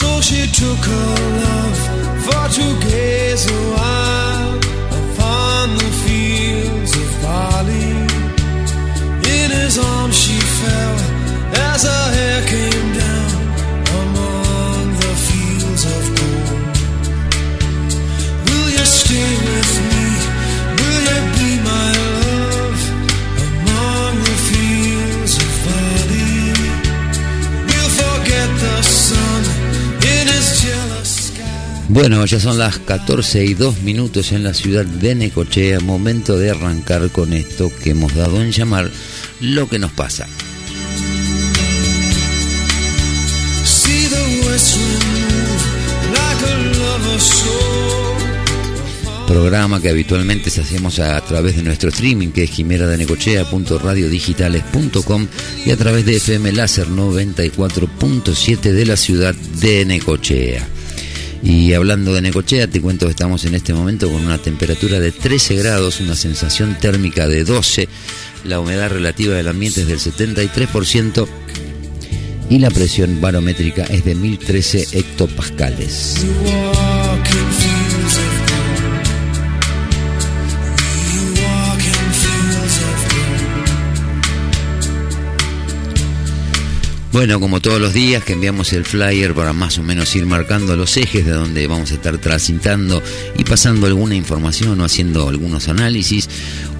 So she took her love for to gaze Bueno, ya son las 14 y 2 minutos en la ciudad de Necochea, momento de arrancar con esto que hemos dado en llamar lo que nos pasa. Programa que habitualmente hacemos a, a través de nuestro streaming, que es quimeradenecochea.radiodigitales.com y a través de FM Láser 94.7 de la ciudad de Necochea. Y hablando de Necochea, te cuento que estamos en este momento con una temperatura de 13 grados, una sensación térmica de 12, la humedad relativa del ambiente es del 73% y la presión barométrica es de 1013 hectopascales. Bueno, como todos los días que enviamos el flyer para más o menos ir marcando los ejes de donde vamos a estar transitando y pasando alguna información o haciendo algunos análisis,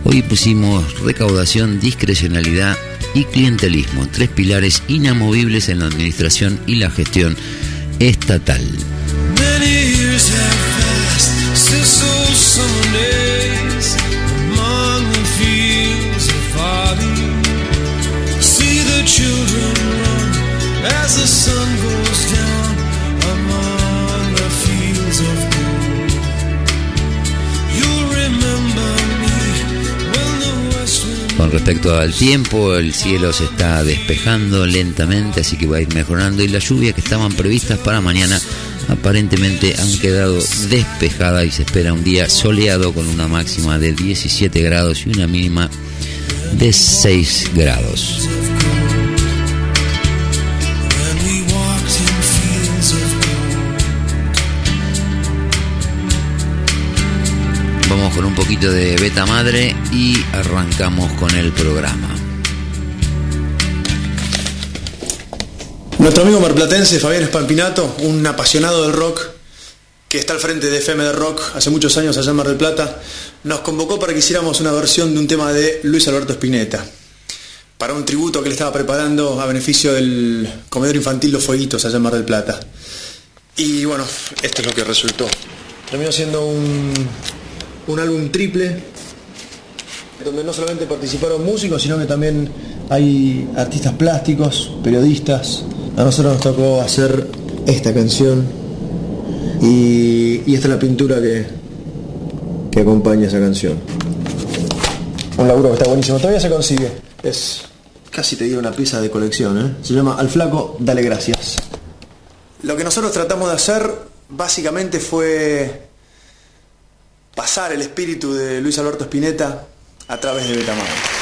hoy pusimos recaudación, discrecionalidad y clientelismo, tres pilares inamovibles en la administración y la gestión estatal. Con respecto al tiempo, el cielo se está despejando lentamente, así que va a ir mejorando y las lluvias que estaban previstas para mañana aparentemente han quedado despejadas y se espera un día soleado con una máxima de 17 grados y una mínima de 6 grados. Con un poquito de beta madre y arrancamos con el programa. Nuestro amigo marplatense Fabián Espampinato, un apasionado del rock, que está al frente de FM de Rock hace muchos años allá en Mar del Plata, nos convocó para que hiciéramos una versión de un tema de Luis Alberto Spinetta, para un tributo que le estaba preparando a beneficio del comedor infantil Los Fueguitos allá en Mar del Plata. Y bueno, esto es lo que resultó. Terminó siendo un, un álbum triple, donde no solamente participaron músicos, sino que también hay artistas plásticos, periodistas. A nosotros nos tocó hacer esta canción y, y esta es la pintura que, que acompaña esa canción. Un laburo que está buenísimo, todavía se consigue. Es casi te digo una pieza de colección, ¿eh? Se llama Al Flaco, dale gracias. Lo que nosotros tratamos de hacer básicamente fue pasar el espíritu de Luis Alberto Spinetta a través de Betamar.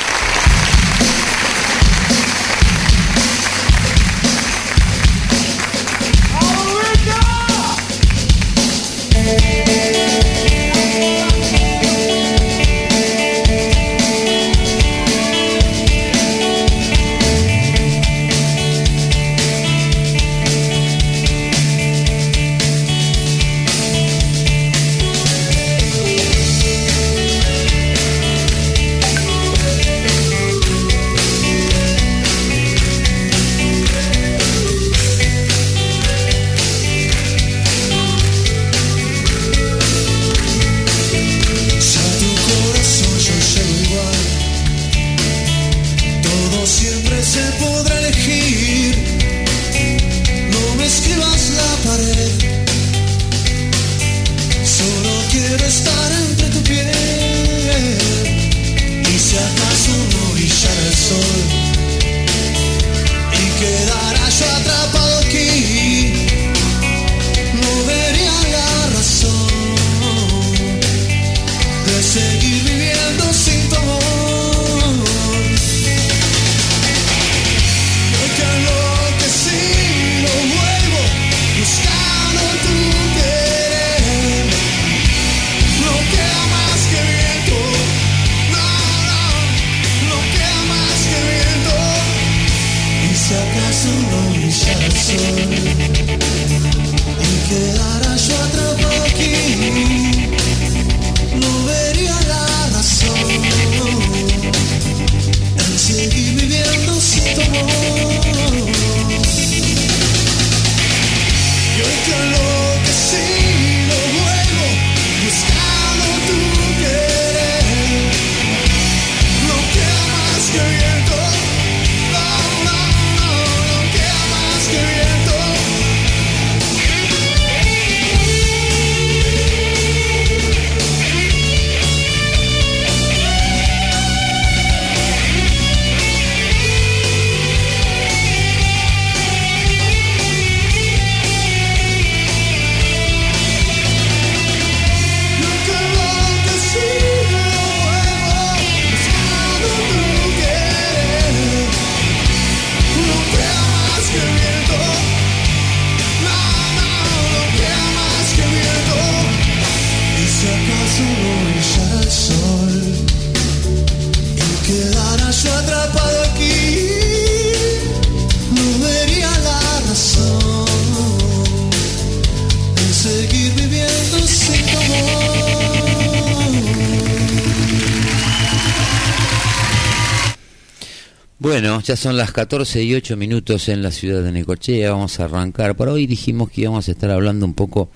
Ya son las 14 y 8 minutos en la ciudad de Necochea. Vamos a arrancar. Por hoy dijimos que íbamos a estar hablando un poco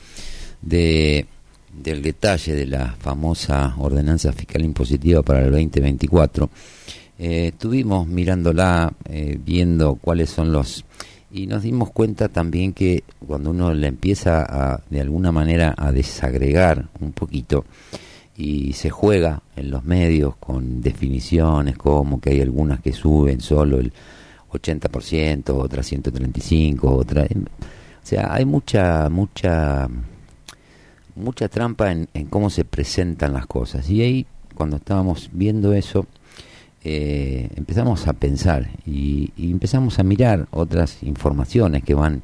de del detalle de la famosa ordenanza fiscal impositiva para el 2024. Eh, estuvimos mirándola, eh, viendo cuáles son los... Y nos dimos cuenta también que cuando uno le empieza a, de alguna manera a desagregar un poquito, y se juega en los medios con definiciones como que hay algunas que suben solo el 80%, otras 135, otras... O sea, hay mucha, mucha, mucha trampa en, en cómo se presentan las cosas. Y ahí, cuando estábamos viendo eso, eh, empezamos a pensar y, y empezamos a mirar otras informaciones que van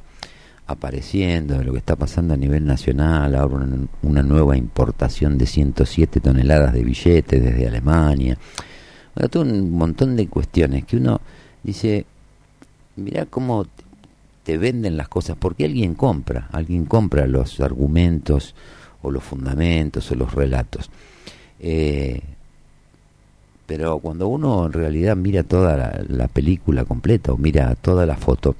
apareciendo de lo que está pasando a nivel nacional, ahora una, una nueva importación de 107 toneladas de billetes desde Alemania, bueno, todo un montón de cuestiones que uno dice, mira cómo te venden las cosas, porque alguien compra, alguien compra los argumentos o los fundamentos o los relatos. Eh, pero cuando uno en realidad mira toda la película completa o mira toda la foto,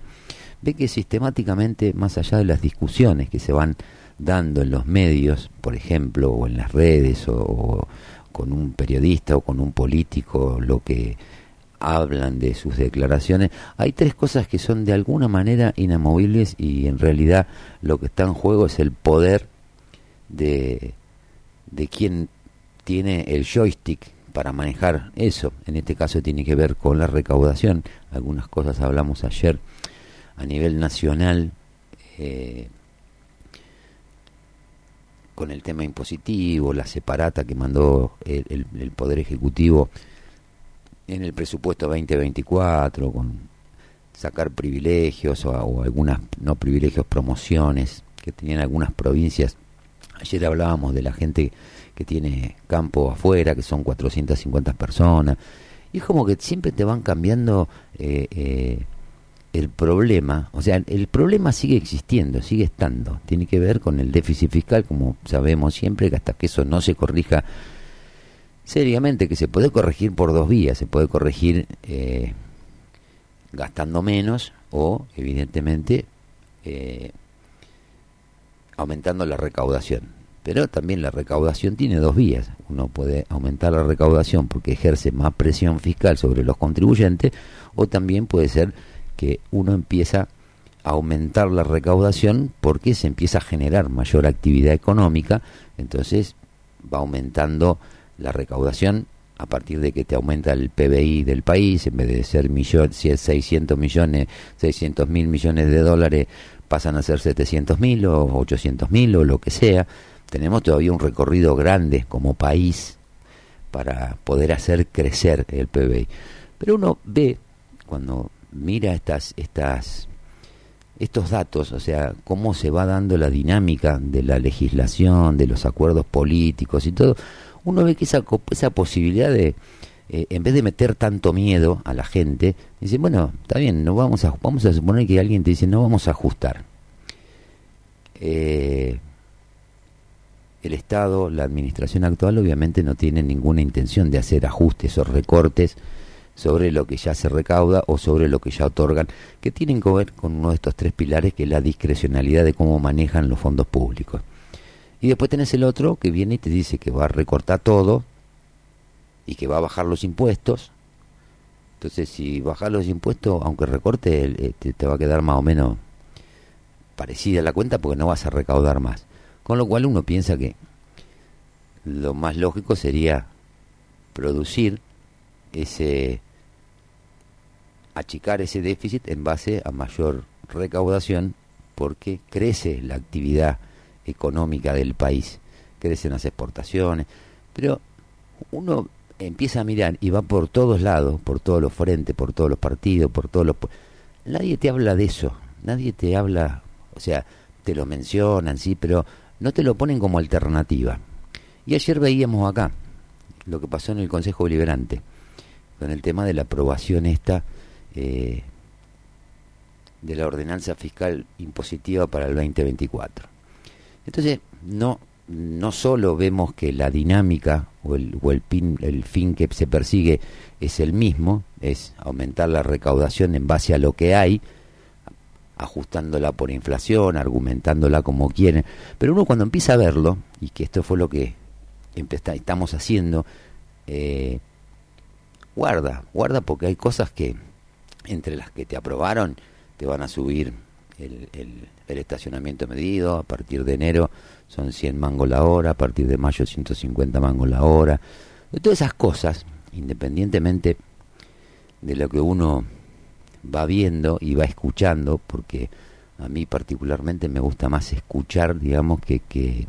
ve que sistemáticamente, más allá de las discusiones que se van dando en los medios, por ejemplo, o en las redes, o, con un periodista o con un político, lo que hablan de sus declaraciones, hay tres cosas que son de alguna manera inamovibles y en realidad lo que está en juego es el poder de, de quien tiene el joystick para manejar eso. En este caso tiene que ver con la recaudación. Algunas cosas hablamos ayer a nivel nacional eh, con el tema impositivo, la separata que mandó el, el, Poder Ejecutivo en el presupuesto 2024, con sacar privilegios o, o algunas, no privilegios, promociones que tenían algunas provincias. Ayer hablábamos de la gente que tiene campo afuera, que son 450 personas. Y es como que siempre te van cambiando eh, eh, el problema, o sea, el problema sigue existiendo, sigue estando, tiene que ver con el déficit fiscal, como sabemos siempre, que hasta que eso no se corrija seriamente, que se puede corregir por dos vías, se puede corregir eh, gastando menos o, evidentemente, eh, aumentando la recaudación. Pero también la recaudación tiene dos vías. Uno puede aumentar la recaudación porque ejerce más presión fiscal sobre los contribuyentes o también puede ser que uno empieza a aumentar la recaudación porque se empieza a generar mayor actividad económica, entonces va aumentando la recaudación a partir de que te aumenta el PBI del país, en vez de ser millón, si es 600 millones, 600 mil millones de dólares, pasan a ser 700 mil o 800 mil o lo que sea. Tenemos todavía un recorrido grande como país para poder hacer crecer el PBI. Pero uno ve, cuando mira estas, estas, estos datos, o sea, cómo se va dando la dinámica de la legislación, de los acuerdos políticos y todo, uno ve que esa, posibilidad de, eh, en vez de meter tanto miedo a la gente, dicen, bueno, está bien, no vamos a, vamos a suponer que alguien te dice, no vamos a ajustar. Eh, el Estado, la administración actual, obviamente no tiene ninguna intención de hacer ajustes o recortes sobre lo que ya se recauda o sobre lo que ya otorgan, que tienen que ver con uno de estos tres pilares, que es la discrecionalidad de cómo manejan los fondos públicos. Y después tenés el otro que viene y te dice que va a recortar todo y que va a bajar los impuestos. Entonces, si bajas los impuestos, aunque recorte, te, te va a quedar más o menos parecida la cuenta porque no vas a recaudar más. Con lo cual uno piensa que lo más lógico sería producir ese achicar ese déficit en base a mayor recaudación porque crece la actividad económica del país, crecen las exportaciones, pero uno empieza a mirar y va por todos lados, por todos los frentes, por todos los partidos, por todos los... Nadie te habla de eso, nadie te habla, o sea, te lo mencionan, sí, pero no te lo ponen como alternativa. Y ayer veíamos acá lo que pasó en el Consejo Deliberante, con el tema de la aprobación esta eh, de la ordenanza fiscal impositiva para el 2024. Entonces, no, no solo vemos que la dinámica o, el, fin que se persigue es el mismo, es aumentar la recaudación en base a lo que hay, ajustándola por inflación, argumentándola como quieren, pero uno cuando empieza a verlo, y que esto fue lo que estamos haciendo, eh, guarda, guarda porque hay cosas que entre las que te aprobaron te van a subir el, el, estacionamiento medido, a partir de enero son 100 mangos la hora, a partir de mayo 150 mangos la hora, de todas esas cosas, independientemente de lo que uno va viendo y va escuchando, porque a mí particularmente me gusta más escuchar, digamos, que, que,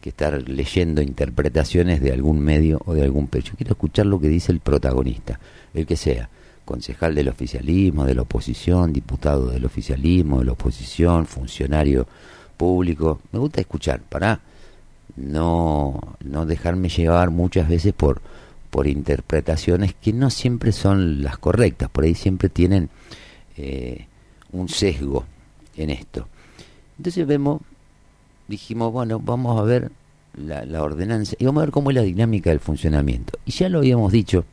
que estar leyendo interpretaciones de algún medio o de algún pecho. Quiero escuchar lo que dice el protagonista, el que sea, concejal del oficialismo, de la oposición, diputado del oficialismo, de la oposición, funcionario público. Me gusta escuchar, para no, no dejarme llevar muchas veces por por interpretaciones que no siempre son las correctas, por ahí siempre tienen eh, un sesgo en esto. Entonces vemos, dijimos, bueno, vamos a ver la, la, ordenanza y vamos a ver cómo es la dinámica del funcionamiento. Y ya lo habíamos dicho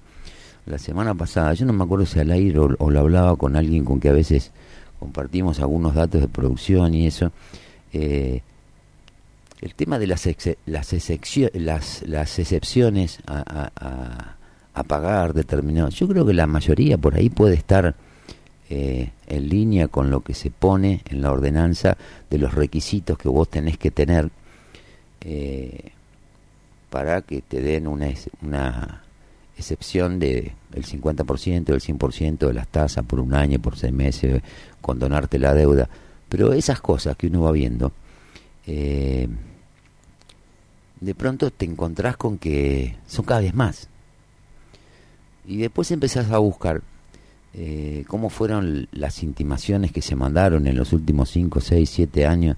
la semana pasada, yo no me acuerdo si al aire o, lo hablaba con alguien con que a veces compartimos algunos datos de producción y eso. Eh, el tema de las, ex, las, las, las excepciones a, a, a, pagar determinados, yo creo que la mayoría por ahí puede estar eh, en línea con lo que se pone en la ordenanza de los requisitos que vos tenés que tener eh, para que te den una, una excepción de el 50%, el 100% de las tasas por un año, por seis meses, condonarte la deuda. Pero esas cosas que uno va viendo, eh, de pronto te encontrás con que son cada vez más. Y después empezás a buscar eh, cómo fueron las intimaciones que se mandaron en los últimos 5, 6, 7 años.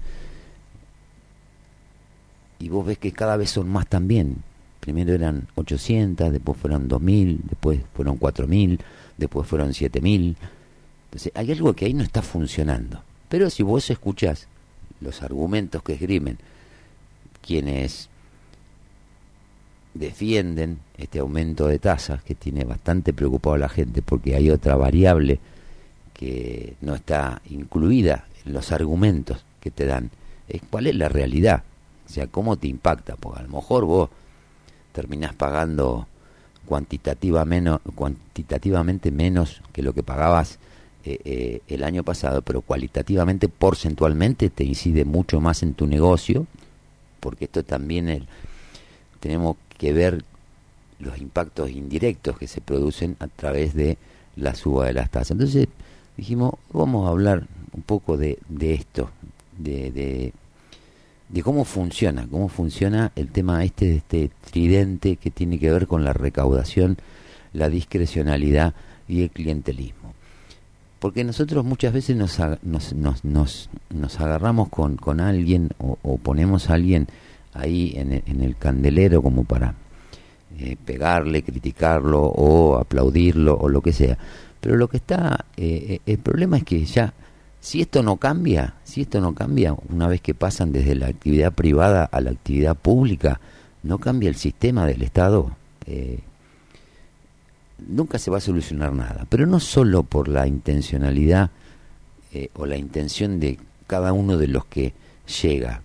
Y vos ves que cada vez son más también. Primero eran 800, después fueron 2000, después fueron 4000, después fueron 7000. Entonces hay algo que ahí no está funcionando. Pero si vos escuchás los argumentos que esgrimen quienes defienden este aumento de tasas que tiene bastante preocupado a la gente porque hay otra variable que no está incluida en los argumentos que te dan es cuál es la realidad o sea cómo te impacta porque a lo mejor vos terminás pagando cuantitativa menos, cuantitativamente menos que lo que pagabas eh, eh, el año pasado pero cualitativamente porcentualmente te incide mucho más en tu negocio porque esto también el, tenemos que ver los impactos indirectos que se producen a través de la suba de las tasas. Entonces dijimos, vamos a hablar un poco de, de esto, de, de, de, cómo funciona, cómo funciona el tema este de este tridente que tiene que ver con la recaudación, la discrecionalidad y el clientelismo. Porque nosotros muchas veces nos, nos, nos, nos, nos agarramos con, con alguien o, o ponemos a alguien ahí en el, candelero como para eh, pegarle, criticarlo o aplaudirlo o lo que sea. Pero lo que está, eh, el problema es que ya, si esto no cambia, si esto no cambia, una vez que pasan desde la actividad privada a la actividad pública, no cambia el sistema del Estado, nunca se va a solucionar nada. Pero no solo por la intencionalidad o la intención de cada uno de los que llega,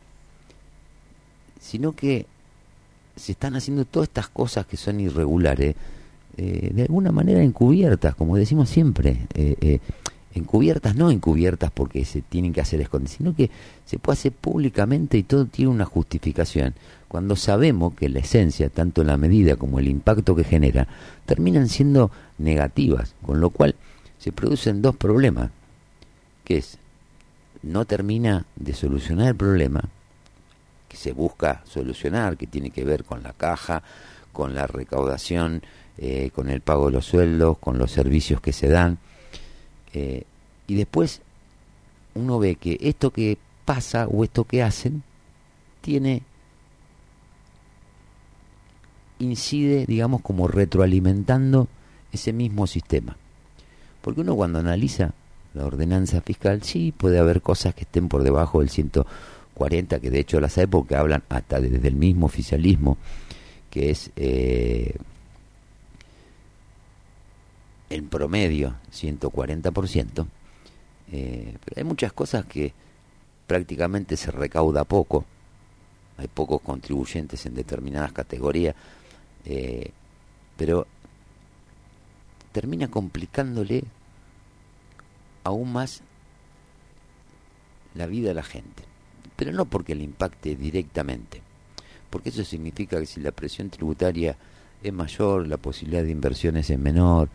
sino que se están haciendo todas estas cosas que son irregulares, eh, de alguna manera encubiertas, como decimos siempre, eh, eh, encubiertas, no encubiertas porque se tienen que hacer escondidas, sino que se puede hacer públicamente y todo tiene una justificación. Cuando sabemos que la esencia, tanto la medida como el impacto que genera, terminan siendo negativas, con lo cual se producen dos problemas, que es no termina de solucionar el problema que se busca solucionar, que tiene que ver con la caja, con la recaudación, eh, con el pago de los sueldos, con los servicios que se dan. Eh, y después uno ve que esto que pasa o esto que hacen tiene incide, digamos, como retroalimentando ese mismo sistema. Porque uno cuando analiza la ordenanza fiscal, sí puede haber cosas que estén por debajo del 140, que de hecho las hay porque hablan hasta desde el mismo oficialismo, que es eh, en promedio 140%, eh, pero hay muchas cosas que prácticamente se recauda poco, hay pocos contribuyentes en determinadas categorías, eh, pero termina complicándole aún más la vida de la gente. Pero no porque le impacte directamente, porque eso significa que si la presión tributaria es mayor, la posibilidad de inversiones es menor.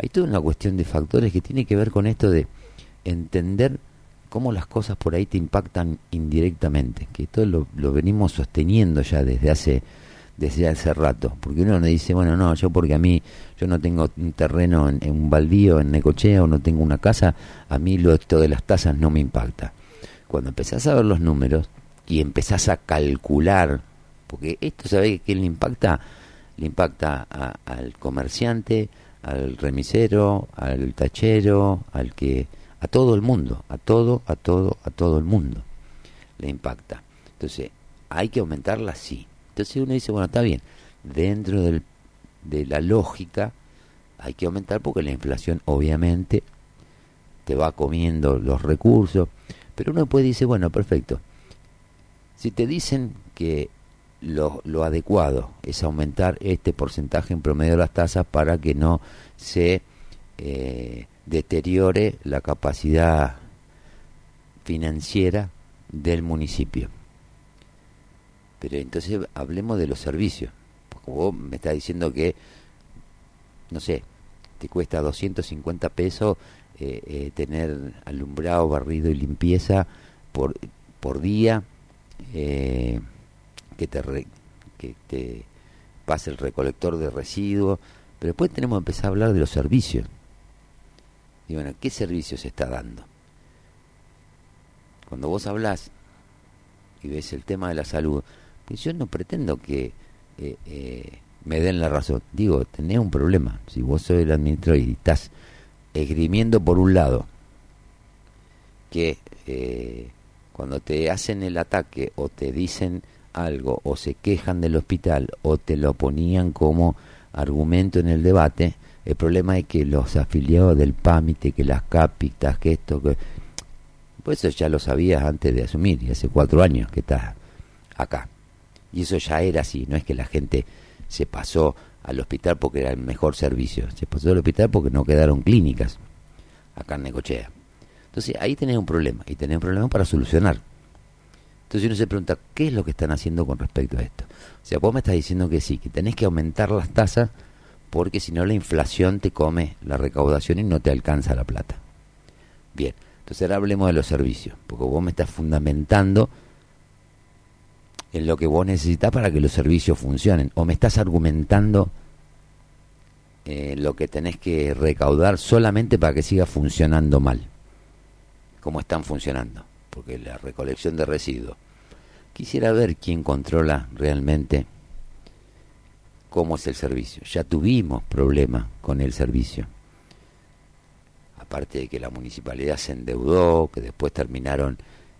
Hay toda una cuestión de factores que tiene que ver con esto de entender cómo las cosas por ahí te impactan indirectamente, que esto lo, lo venimos sosteniendo ya desde hace desde hace rato, porque uno me dice, bueno, no, yo porque a mí, yo no tengo un terreno en, un baldío, en Necochea, o no tengo una casa, a mí lo esto de las tasas no me impacta. Cuando empezás a ver los números y empezás a calcular, porque esto, ¿sabe qué le impacta? Le impacta al comerciante, al remisero, al tachero, al que, a todo el mundo, a todo, a todo, a todo el mundo le impacta. Entonces, hay que aumentarla, sí. Entonces uno dice, bueno, está bien, dentro del, de la lógica hay que aumentar porque la inflación obviamente te va comiendo los recursos, pero uno puede decir, bueno, perfecto, si te dicen que lo, lo, adecuado es aumentar este porcentaje en promedio de las tasas para que no se eh, deteriore la capacidad financiera del municipio. Pero entonces hablemos de los servicios. Porque vos me estás diciendo que, no sé, te cuesta 250 pesos eh, eh, tener alumbrado, barrido y limpieza por, por día, que, te que te pase el recolector de residuos. Pero después tenemos que empezar a hablar de los servicios. Y bueno, ¿qué servicios se está dando? Cuando vos hablas y ves el tema de la salud, yo no pretendo que eh, eh, me den la razón. Digo, tenés un problema. Si vos sos el administrador y estás esgrimiendo por un lado que eh, cuando te hacen el ataque o te dicen algo o se quejan del hospital o te lo ponían como argumento en el debate, el problema es que los afiliados del PAMITE, que las cápitas, que esto, que... Pues eso ya lo sabías antes de asumir, y hace cuatro años que estás acá. Y eso ya era así, no es que la gente se pasó al hospital porque era el mejor servicio, se pasó al hospital porque no quedaron clínicas acá en Necochea. Entonces ahí tenés un problema, y tenés un problema para solucionar. Entonces uno se pregunta, ¿qué es lo que están haciendo con respecto a esto? O sea, vos me estás diciendo que sí, que tenés que aumentar las tasas porque si no la inflación te come la recaudación y no te alcanza la plata. Bien, entonces ahora hablemos de los servicios, porque vos me estás fundamentando en lo que vos necesitas para que los servicios funcionen. O me estás argumentando eh, lo que tenés que recaudar solamente para que siga funcionando mal, como están funcionando. Porque la recolección de residuos. Quisiera ver quién controla realmente cómo es el servicio. Ya tuvimos problemas con el servicio. Aparte de que la municipalidad se endeudó, que después terminaron,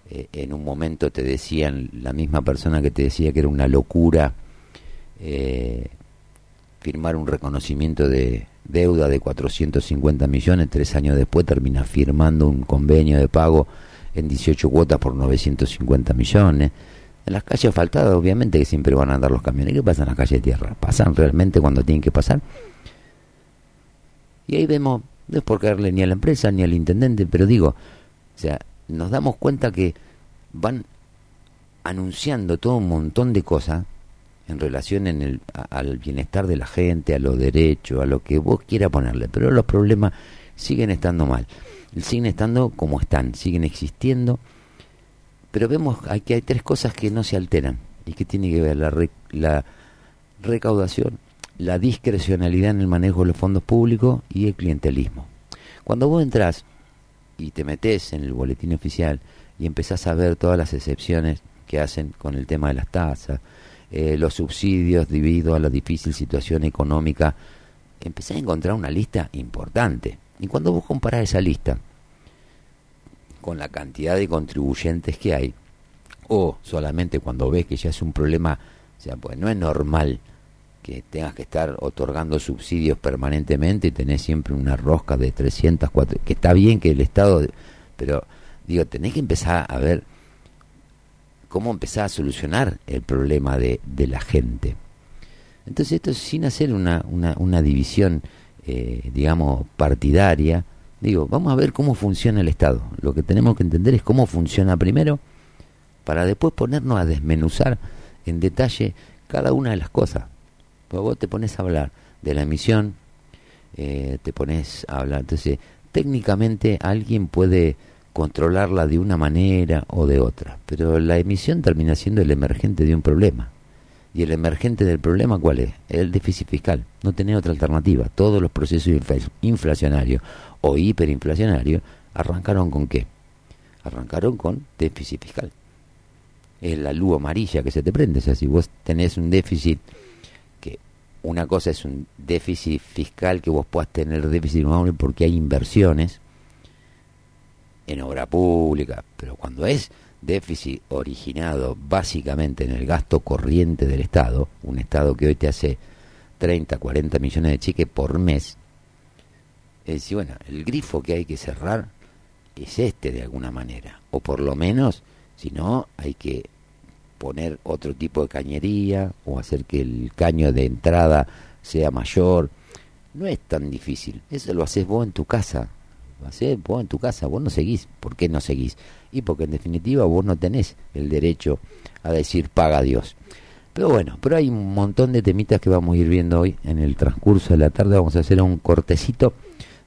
eh, en un momento te decían, la misma persona que te decía que era una locura eh, firmar un reconocimiento de deuda de 450 millones, tres años después termina firmando un convenio de pago en 18 cuotas por 950 millones. En las calles asfaltadas, obviamente que siempre van a andar los camiones. ¿Qué pasa en las calles de tierra? ¿Pasan realmente cuando tienen que pasar? Y ahí vemos, no es por caerle ni a la empresa ni al intendente, pero digo, o sea, nos damos cuenta que van anunciando todo un montón de cosas en relación en el, al bienestar de la gente, a los derechos, a lo que vos quieras ponerle, pero los problemas siguen estando mal, siguen estando como están, siguen existiendo pero vemos que hay tres cosas que no se alteran y que tiene que ver la, la recaudación, la discrecionalidad en el manejo de los fondos públicos y el clientelismo. Cuando vos entras y te metes en el boletín oficial y empezás a ver todas las excepciones que hacen con el tema de las tasas, eh, los subsidios debido a la difícil situación económica, empezás a encontrar una lista importante. Y cuando vos comparás esa lista con la cantidad de contribuyentes que hay, o solamente cuando ves que ya es un problema, o sea, pues no es normal que tengas que estar otorgando subsidios permanentemente y tenés siempre una rosca de 300, 400, que está bien que el Estado, pero digo, tenés que empezar a ver cómo empezar a solucionar el problema de, de la gente. Entonces esto sin hacer una, una, una división, eh, digamos, partidaria, Digo, vamos a ver cómo funciona el Estado. Lo que tenemos que entender es cómo funciona primero para después ponernos a desmenuzar en detalle cada una de las cosas. Pues vos te pones a hablar de la emisión, eh, te pones a hablar. Entonces, técnicamente alguien puede controlarla de una manera o de otra, pero la emisión termina siendo el emergente de un problema. Y el emergente del problema, ¿cuál es? El déficit fiscal. No tiene otra alternativa. Todos los procesos inflacionarios o hiperinflacionarios arrancaron con qué? Arrancaron con déficit fiscal. Es la luz amarilla que se te prende. O sea, si vos tenés un déficit, que una cosa es un déficit fiscal que vos puedas tener déficit porque hay inversiones en obra pública, pero cuando es déficit originado básicamente en el gasto corriente del Estado, un Estado que hoy te hace 30, 40 millones de cheques por mes, es decir, bueno, el grifo que hay que cerrar es este de alguna manera, o por lo menos, si no, hay que poner otro tipo de cañería o hacer que el caño de entrada sea mayor. No es tan difícil, eso lo haces vos en tu casa, lo haces vos en tu casa, vos no seguís, ¿por qué no seguís? Y porque en definitiva vos no tenés el derecho a decir paga Dios. Pero bueno, pero hay un montón de temitas que vamos a ir viendo hoy en el transcurso de la tarde. Vamos a hacer un cortecito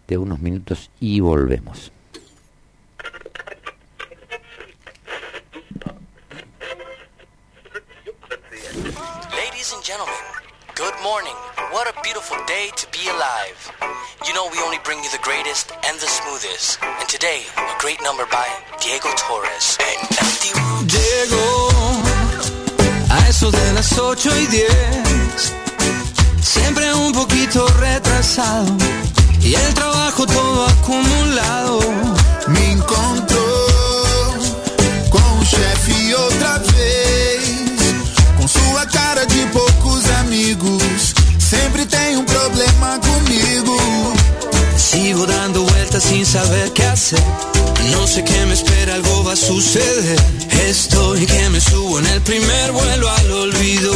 de unos minutos y volvemos. Ladies and gentlemen, good morning. What a beautiful day to be alive. You know we only bring you the greatest and the smoothest. And today, a great number by Diego Torres. Llego a eso de las 8 y 10. Siempre un poquito retrasado. Y el trabajo todo acumulado. Me encontró con un chef y otra vez. Com sua cara de. Sempre tem um problema comigo. Sigo dando vueltas sin saber qué hacer. No sé qué me espera, algo va a suceder. Estoy que me subo en el primer vuelo al olvido.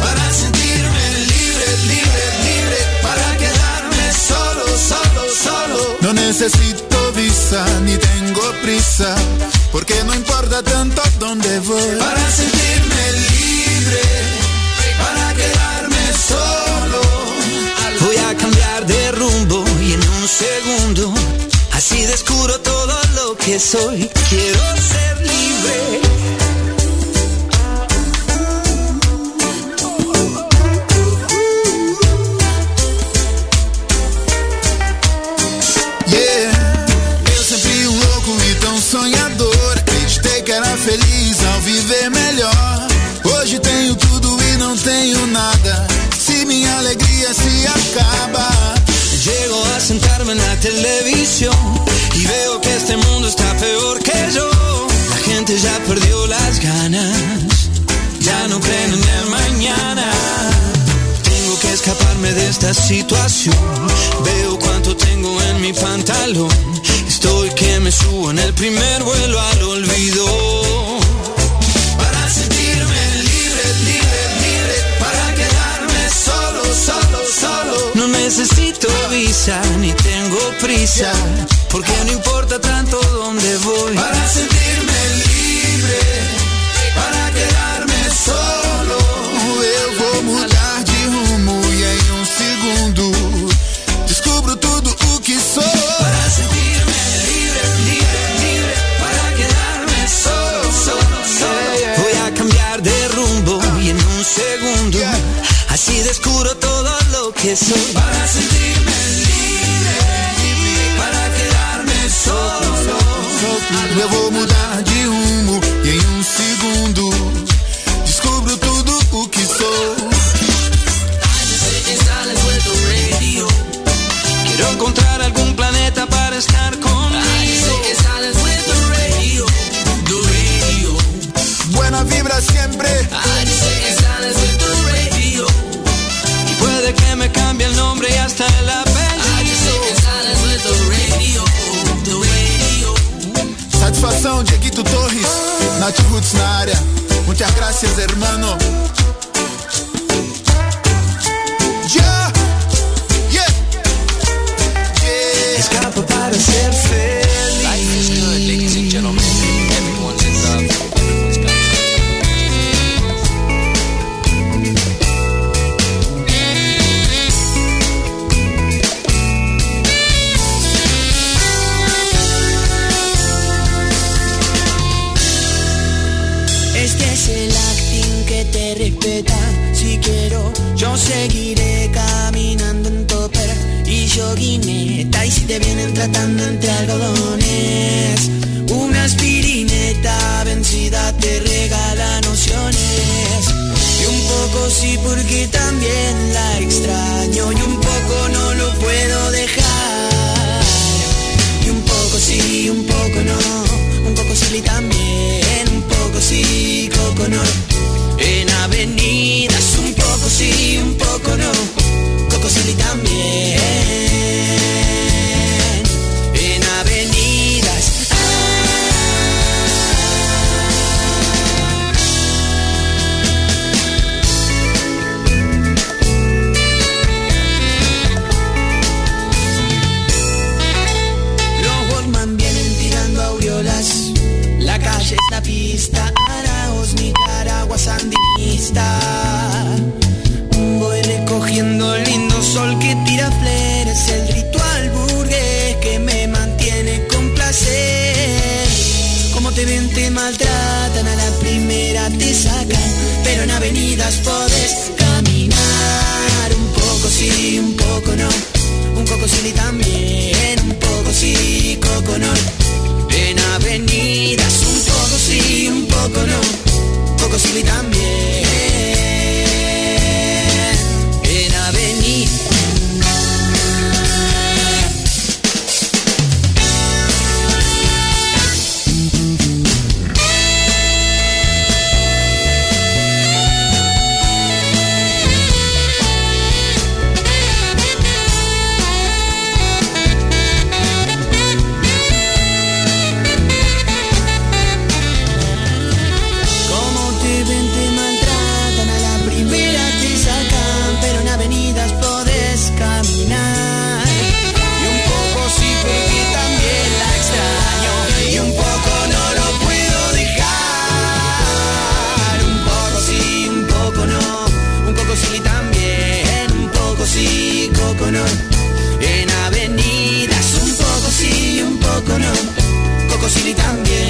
Para sentirme libre, libre, libre. Para quedarme solo, solo, solo. No necesito visa ni tengo prisa. Porque no importa tanto dónde voy. Para sentirme libre. Solo. Voy a cambiar de rumbo y en un segundo así descubro todo lo que soy. Quiero ser libre. televisión y veo que este mundo está peor que yo. La gente ya perdió las ganas, ya no creen en el mañana. Tengo que escaparme de esta situación. Veo cuánto tengo en mi pantalón. Estoy que me subo en el primer vuelo al olvido. necesito visa ni tengo prisa, porque no importa tanto dónde voy. Para sentirme Para sentirme libre, para quedarme solo. Debo mudar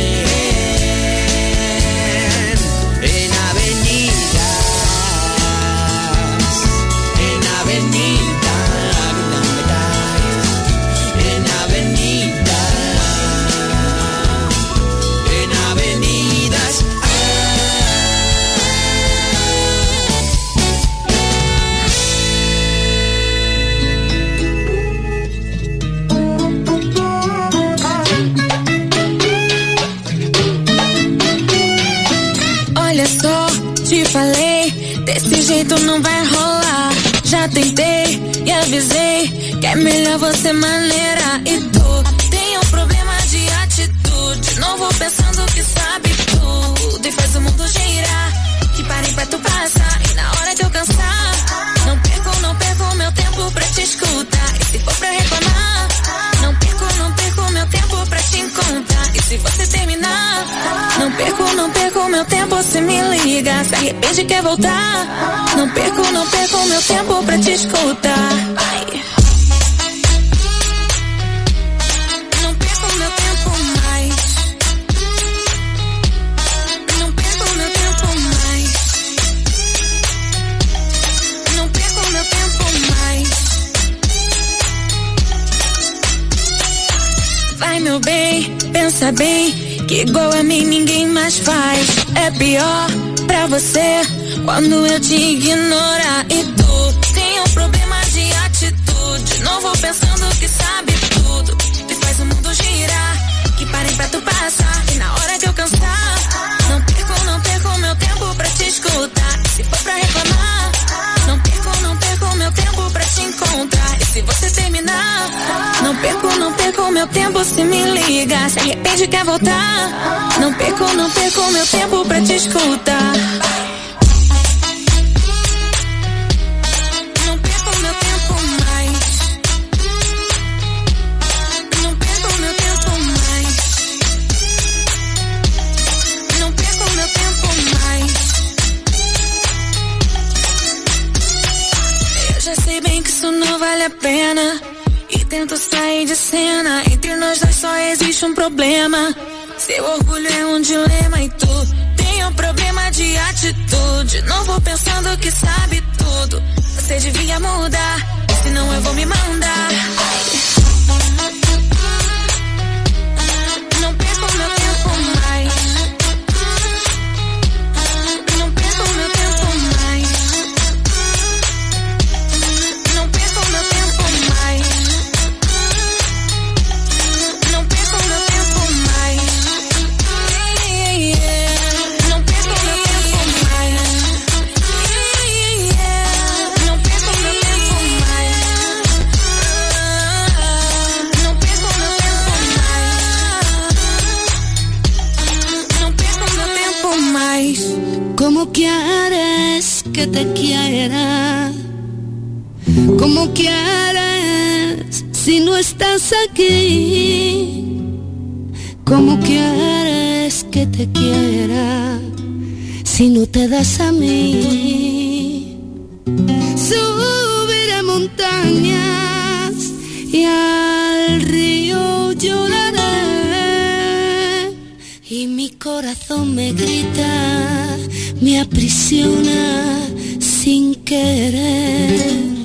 You. Desse jeito não vai rolar. Já tentei e avisei que é melhor você maneira. E tu tem um problema de atitude. Não vou pensando que sabe tudo e faz o mundo girar. Que parem pra tu passar e na hora que eu cansar, não perco, não perco meu tempo pra te escutar. E se for pra reclamar, não perco, não perco meu tempo pra te encontrar. E se você terminar, não perco, não perco meu tempo se me liga. Se arrepende quer voltar, não perco, não perco meu tempo pra te escutar. Não perco meu tempo mais. Não perco meu tempo mais. Não perco meu tempo mais. Vai, meu bem, pensa bem. Que igual a mim ninguém mais faz. É pior pra você quando eu te ignorar. E tu tem um problema de atitude. Não vou pensando perco, não perco meu tempo se me liga. Se arrepende quer voltar, não perco, não perco meu tempo pra te escutar. Não perco meu tempo mais. Não perco meu tempo mais. Não perco meu tempo mais. Eu já sei bem que isso não vale a pena. Tento sair de cena. Entre nós dois só existe um problema. Seu orgulho é um dilema e tu tem um problema de atitude. Não vou pensando que sabe tudo. Você devia mudar, senão eu vou me mandar. Ai. ¿Cómo quieres que te quiera? ¿Cómo quieres si no estás aquí? ¿Cómo quieres que te quiera si no te das a mí? Subiré montañas y al río lloraré y mi corazón me grita, me aprisiona sin querer.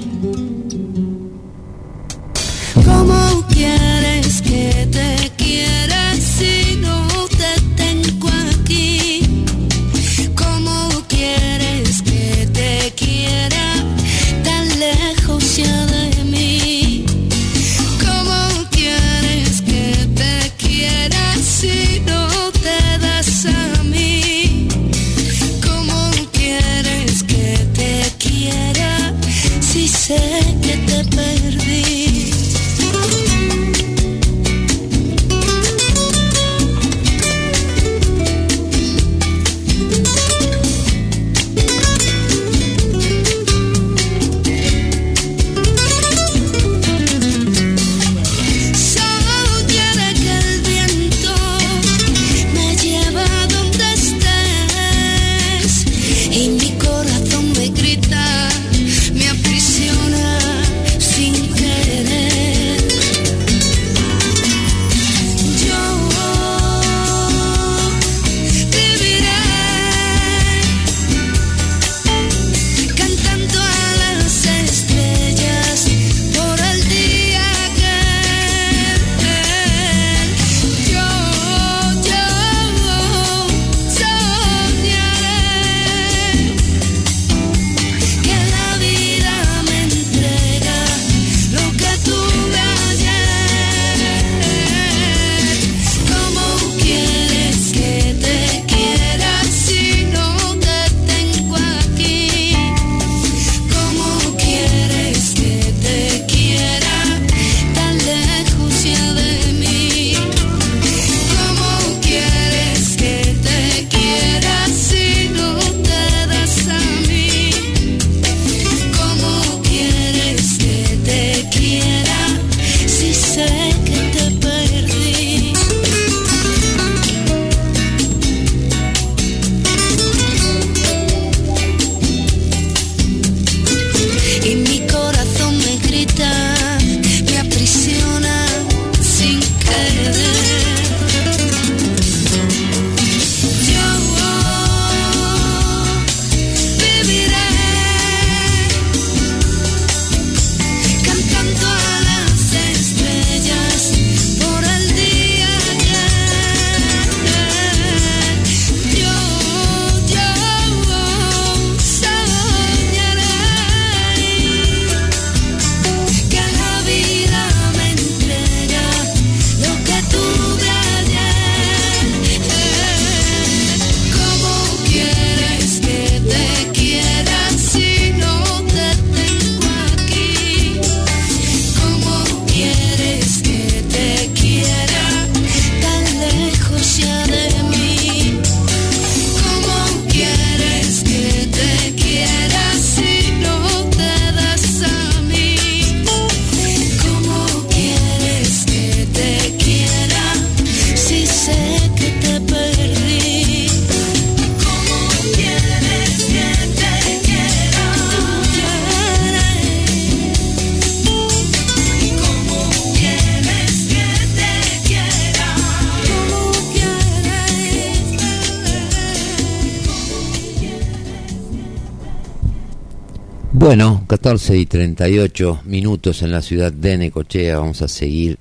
Bueno, 14 y 38 minutos en la ciudad de Necochea. Vamos a seguir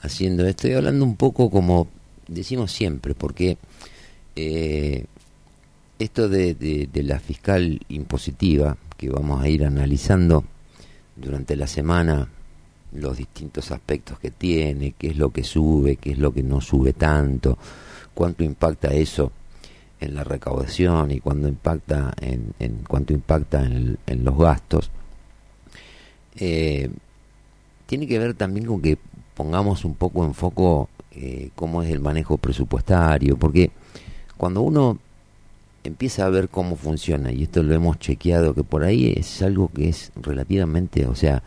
haciendo esto y hablando un poco como decimos siempre, porque eh, esto de, de, de la fiscal impositiva que vamos a ir analizando durante la semana los distintos aspectos que tiene, qué es lo que sube, qué es lo que no sube tanto, cuánto impacta eso en la recaudación y cuánto impacta en, en cuánto impacta en, en los gastos. Eh, tiene que ver también con que pongamos un poco en foco eh, cómo es el manejo presupuestario, porque cuando uno empieza a ver cómo funciona, y esto lo hemos chequeado, que por ahí es algo que es relativamente, o sea,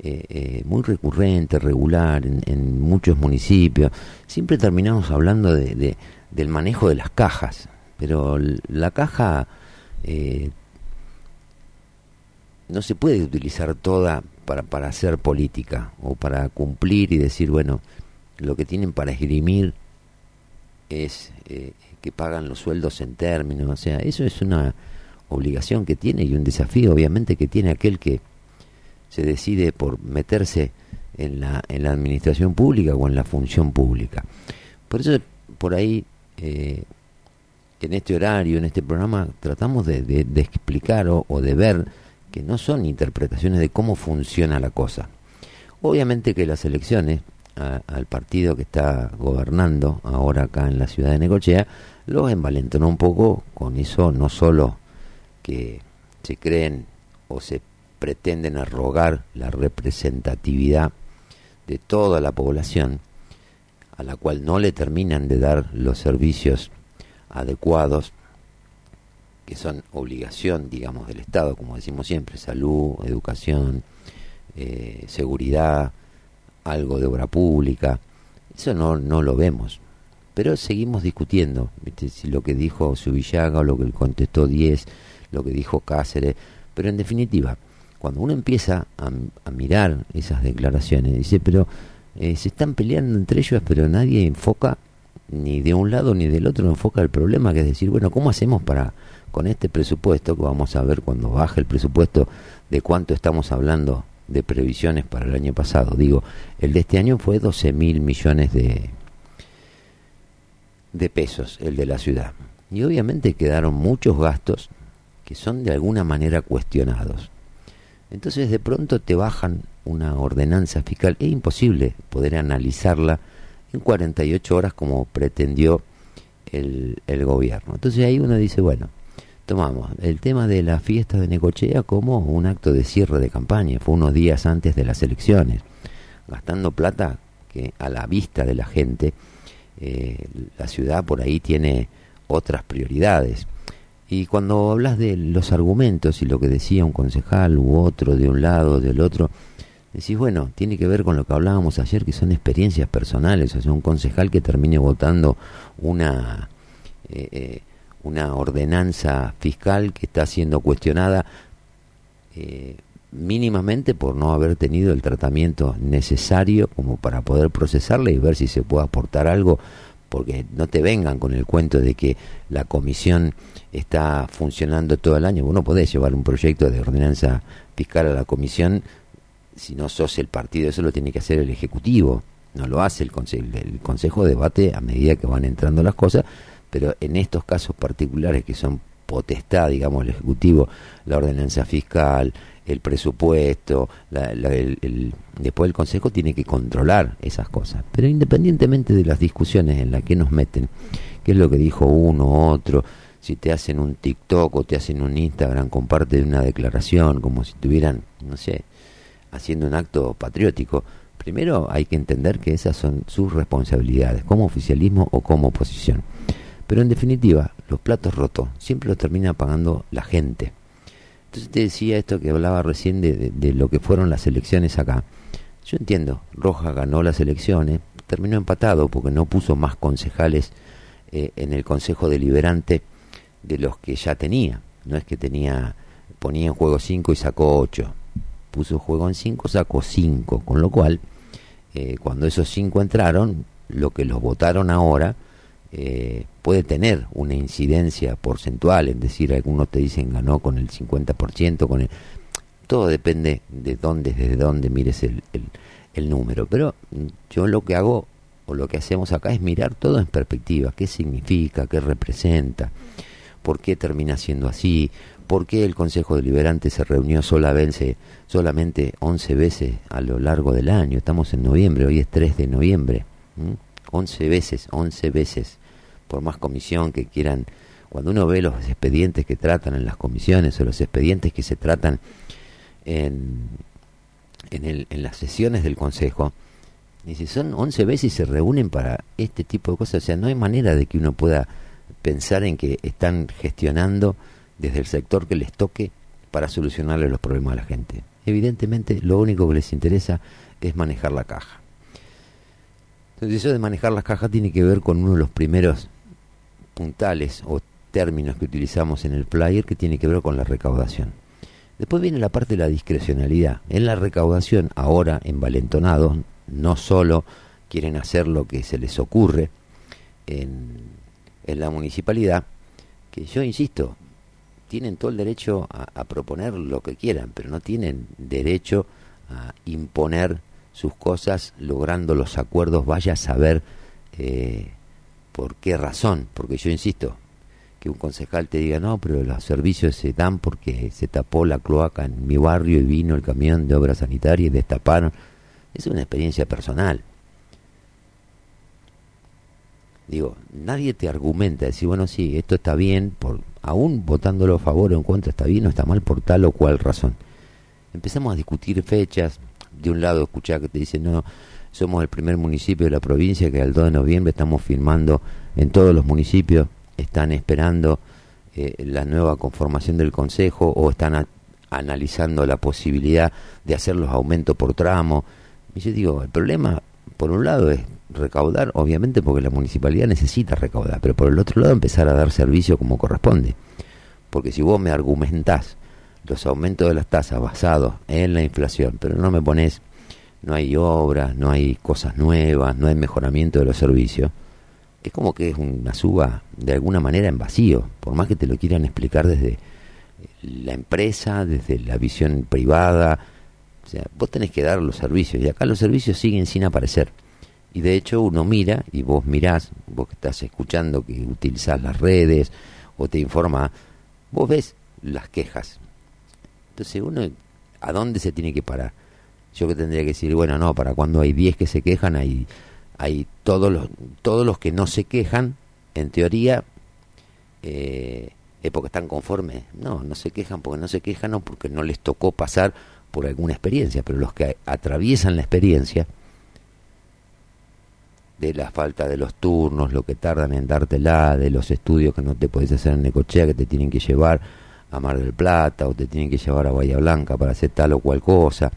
eh, eh, muy recurrente, regular en, en, muchos municipios, siempre terminamos hablando de, de, del manejo de las cajas, pero la caja eh, no se puede utilizar toda para, para hacer política o para cumplir y decir, bueno, lo que tienen para esgrimir es eh, que pagan los sueldos en términos, o sea, eso es una obligación que tiene y un desafío obviamente que tiene aquel que se decide por meterse en la, en la administración pública o en la función pública. Por eso, por ahí, eh, en este horario, en este programa, tratamos de, de, explicar o, de ver que no son interpretaciones de cómo funciona la cosa. Obviamente que las elecciones al partido que está gobernando ahora acá en la ciudad de Necochea los envalentonó un poco con eso, no solo que se creen o se pretenden arrogar la representatividad de toda la población, a la cual no le terminan de dar los servicios adecuados, que son obligación, digamos, del Estado, como decimos siempre, salud, educación, eh, seguridad, algo de obra pública, eso no, no lo vemos. Pero seguimos discutiendo, ¿viste? si lo que dijo Subillaga o lo que contestó Diez, lo que dijo Cáceres, pero en definitiva, cuando uno empieza a, a mirar esas declaraciones, dice, pero eh, se están peleando entre ellos, pero nadie enfoca, ni de un lado ni del otro, enfoca el problema, que es decir, bueno, ¿cómo hacemos para, con este presupuesto, que vamos a ver cuando baje el presupuesto, de cuánto estamos hablando de previsiones para el año pasado? Digo, el de este año fue 12 mil millones de, de pesos, el de la ciudad. Y obviamente quedaron muchos gastos que son de alguna manera cuestionados. Entonces de pronto te bajan una ordenanza fiscal. Es imposible poder analizarla en 48 horas como pretendió el, el gobierno. Entonces ahí uno dice, bueno, tomamos el tema de la fiesta de Necochea como un acto de cierre de campaña. Fue unos días antes de las elecciones, gastando plata que a la vista de la gente eh, la ciudad por ahí tiene otras prioridades. Y cuando hablas de los argumentos y lo que decía un concejal u otro de un lado, del otro, decís, bueno, tiene que ver con lo que hablábamos ayer, que son experiencias personales, o sea, un concejal que termine votando una, eh, eh, una ordenanza fiscal que está siendo cuestionada eh, mínimamente por no haber tenido el tratamiento necesario como para poder procesarla y ver si se puede aportar algo porque no te vengan con el cuento de que la comisión está funcionando todo el año. Vos no podés llevar un proyecto de ordenanza fiscal a la comisión si no sos el partido, eso lo tiene que hacer el Ejecutivo, no lo hace el Consejo. El Consejo debate a medida que van entrando las cosas, pero en estos casos particulares que son potestad, digamos, el Ejecutivo, la ordenanza fiscal, el presupuesto, la, la, el, después el Consejo tiene que controlar esas cosas. Pero independientemente de las discusiones en las que nos meten, qué es lo que dijo uno, u otro, si te hacen un TikTok o te hacen un Instagram, comparte una declaración como si estuvieran, no sé, haciendo un acto patriótico. Primero hay que entender que esas son sus responsabilidades, como oficialismo o como oposición. Pero en definitiva, los platos rotos siempre los termina pagando la gente entonces te decía esto que hablaba recién de, lo que fueron las elecciones acá. Yo entiendo, Roja ganó las elecciones, terminó empatado porque no puso más concejales eh, en el Consejo Deliberante de los que ya tenía. No es que tenía ponía en juego 5 y sacó 8. Puso juego en 5, sacó 5. Con lo cual, eh, cuando esos 5 entraron, lo que los votaron ahora eh, puede tener una incidencia porcentual, es decir, algunos te dicen ganó con el 50%, con el... todo depende de dónde, desde dónde mires el, el, el número. Pero yo lo que hago o lo que hacemos acá es mirar todo en perspectiva, qué significa, qué representa, por qué termina siendo así, por qué el Consejo Deliberante se reunió sola solamente 11 veces a lo largo del año. Estamos en noviembre, hoy es 3 de noviembre. 11 veces, 11 veces, por más comisión que quieran. Cuando uno ve los expedientes que tratan en las comisiones o los expedientes que se tratan en, en, el, en las sesiones del Consejo, Dice, son 11 veces y se reúnen para este tipo de cosas. O sea, no hay manera de que uno pueda pensar en que están gestionando desde el sector que les toque para solucionarle los problemas a la gente. Evidentemente, lo único que les interesa es manejar la caja. Entonces, eso de manejar la caja tiene que ver con uno de los primeros puntales o términos que utilizamos en el player que tiene que ver con la recaudación. Después viene la parte de la discrecionalidad. En la recaudación, ahora envalentonados, no solo quieren hacer lo que se les ocurre en, en la municipalidad, que yo insisto, tienen todo el derecho a, proponer lo que quieran, pero no tienen derecho a imponer sus cosas logrando los acuerdos, vaya a saber eh, por qué razón, porque yo insisto, que un concejal te diga, no, pero los servicios se dan porque se tapó la cloaca en mi barrio y vino el camión de obra sanitaria y destaparon es una experiencia personal. Digo, nadie te argumenta, decir, bueno, sí, esto está bien, por, aún votándolo a favor o en contra, está bien o está mal por tal o cual razón. Empezamos a discutir fechas. De un lado, escuchar que te dicen, no, somos el primer municipio de la provincia que al 2 de noviembre estamos firmando en todos los municipios, están esperando eh, la nueva conformación del Consejo o están analizando la posibilidad de hacer los aumentos por tramo. Y yo digo, el problema, por un lado, es recaudar, obviamente porque la municipalidad necesita recaudar, pero por el otro lado empezar a dar servicio como corresponde. Porque si vos me argumentás los aumentos de las tasas basados en la inflación, pero no me pones, no hay obras, no hay cosas nuevas, no hay mejoramiento de los servicios, es como que es una suba de alguna manera en vacío, por más que te lo quieran explicar desde la empresa, desde la visión privada, o sea, vos tenés que dar los servicios y acá los servicios siguen sin aparecer. Y de hecho uno mira y vos mirás, vos que estás escuchando, que utilizás las redes o te informa, vos ves las quejas. Entonces uno, ¿a dónde se tiene que parar? Yo que tendría que decir, bueno, no, para cuando hay 10 que se quejan, hay, hay todos, los, todos los que no se quejan, en teoría, eh, es porque están conformes. No, no se quejan porque no se quejan, no porque no les tocó pasar por alguna experiencia, pero los que atraviesan la experiencia de la falta de los turnos, lo que tardan en dártela, de los estudios que no te podés hacer en Necochea, que te tienen que llevar a Mar del Plata o te tienen que llevar a Bahía Blanca para hacer tal o cual cosa,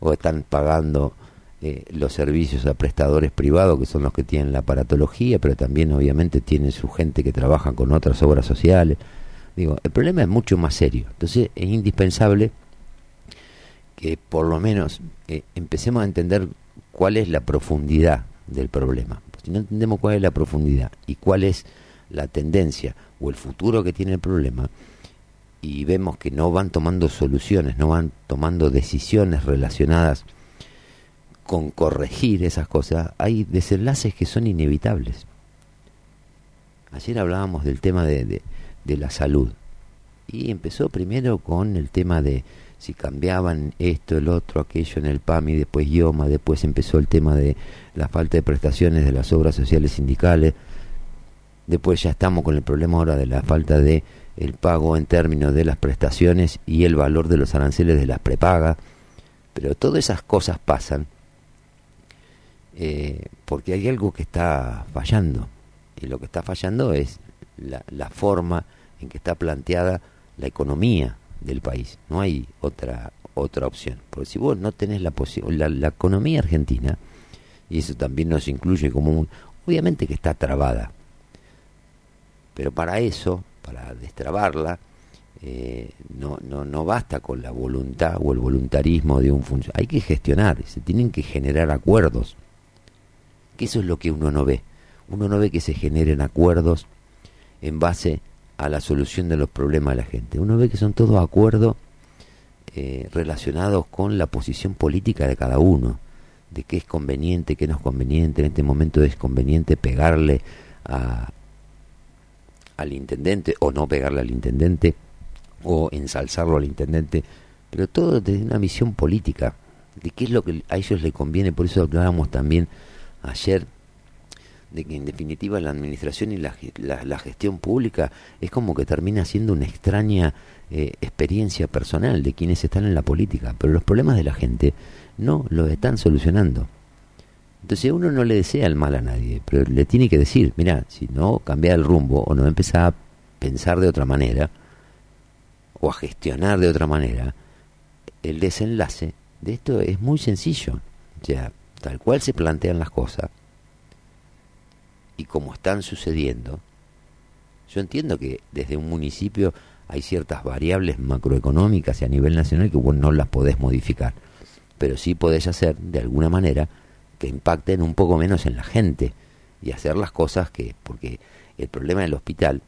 o están pagando eh, los servicios a prestadores privados que son los que tienen la aparatología, pero también obviamente tienen su gente que trabaja con otras obras sociales. Digo, el problema es mucho más serio, entonces es indispensable que por lo menos eh, empecemos a entender cuál es la profundidad del problema. Si no entendemos cuál es la profundidad y cuál es la tendencia o el futuro que tiene el problema, y vemos que no van tomando soluciones, no van tomando decisiones relacionadas con corregir esas cosas, hay desenlaces que son inevitables. Ayer hablábamos del tema de, de la salud y empezó primero con el tema de si cambiaban esto, el otro, aquello en el PAMI, después IOMA, después empezó el tema de la falta de prestaciones de las obras sociales sindicales, después ya estamos con el problema ahora de la falta de el pago en términos de las prestaciones y el valor de los aranceles de las prepagas, pero todas esas cosas pasan eh, porque hay algo que está fallando, y lo que está fallando es la, la forma en que está planteada la economía del país. No hay otra otra opción. Porque si vos no tenés la posibilidad, la, economía argentina, y eso también nos incluye como un, obviamente que está trabada, pero para eso, para destrabarla, eh, no, no, no basta con la voluntad o el voluntarismo de un funcionario. Hay que gestionar, se tienen que generar acuerdos. Que eso es lo que uno no ve. Uno no ve que se generen acuerdos en base a la solución de los problemas de la gente. Uno ve que son todos acuerdos eh, relacionados con la posición política de cada uno, de qué es conveniente, qué no es conveniente. En este momento es conveniente pegarle a, al intendente o no pegarle al intendente o ensalzarlo al intendente, pero todo desde una misión política, de qué es lo que a ellos les conviene. Por eso hablábamos también ayer de que en definitiva la administración y la, la, gestión pública es como que termina siendo una extraña eh, experiencia personal de quienes están en la política, pero los problemas de la gente no los están solucionando. Entonces uno no le desea el mal a nadie, pero le tiene que decir, mira, si no cambia el rumbo o no empezar a pensar de otra manera o a gestionar de otra manera, el desenlace de esto es muy sencillo. O sea, tal cual se plantean las cosas, y como están sucediendo, yo entiendo que desde un municipio hay ciertas variables macroeconómicas y a nivel nacional que vos no las podés modificar, pero sí podés hacer de alguna manera que impacten un poco menos en la gente y hacer las cosas que, porque el problema del hospital,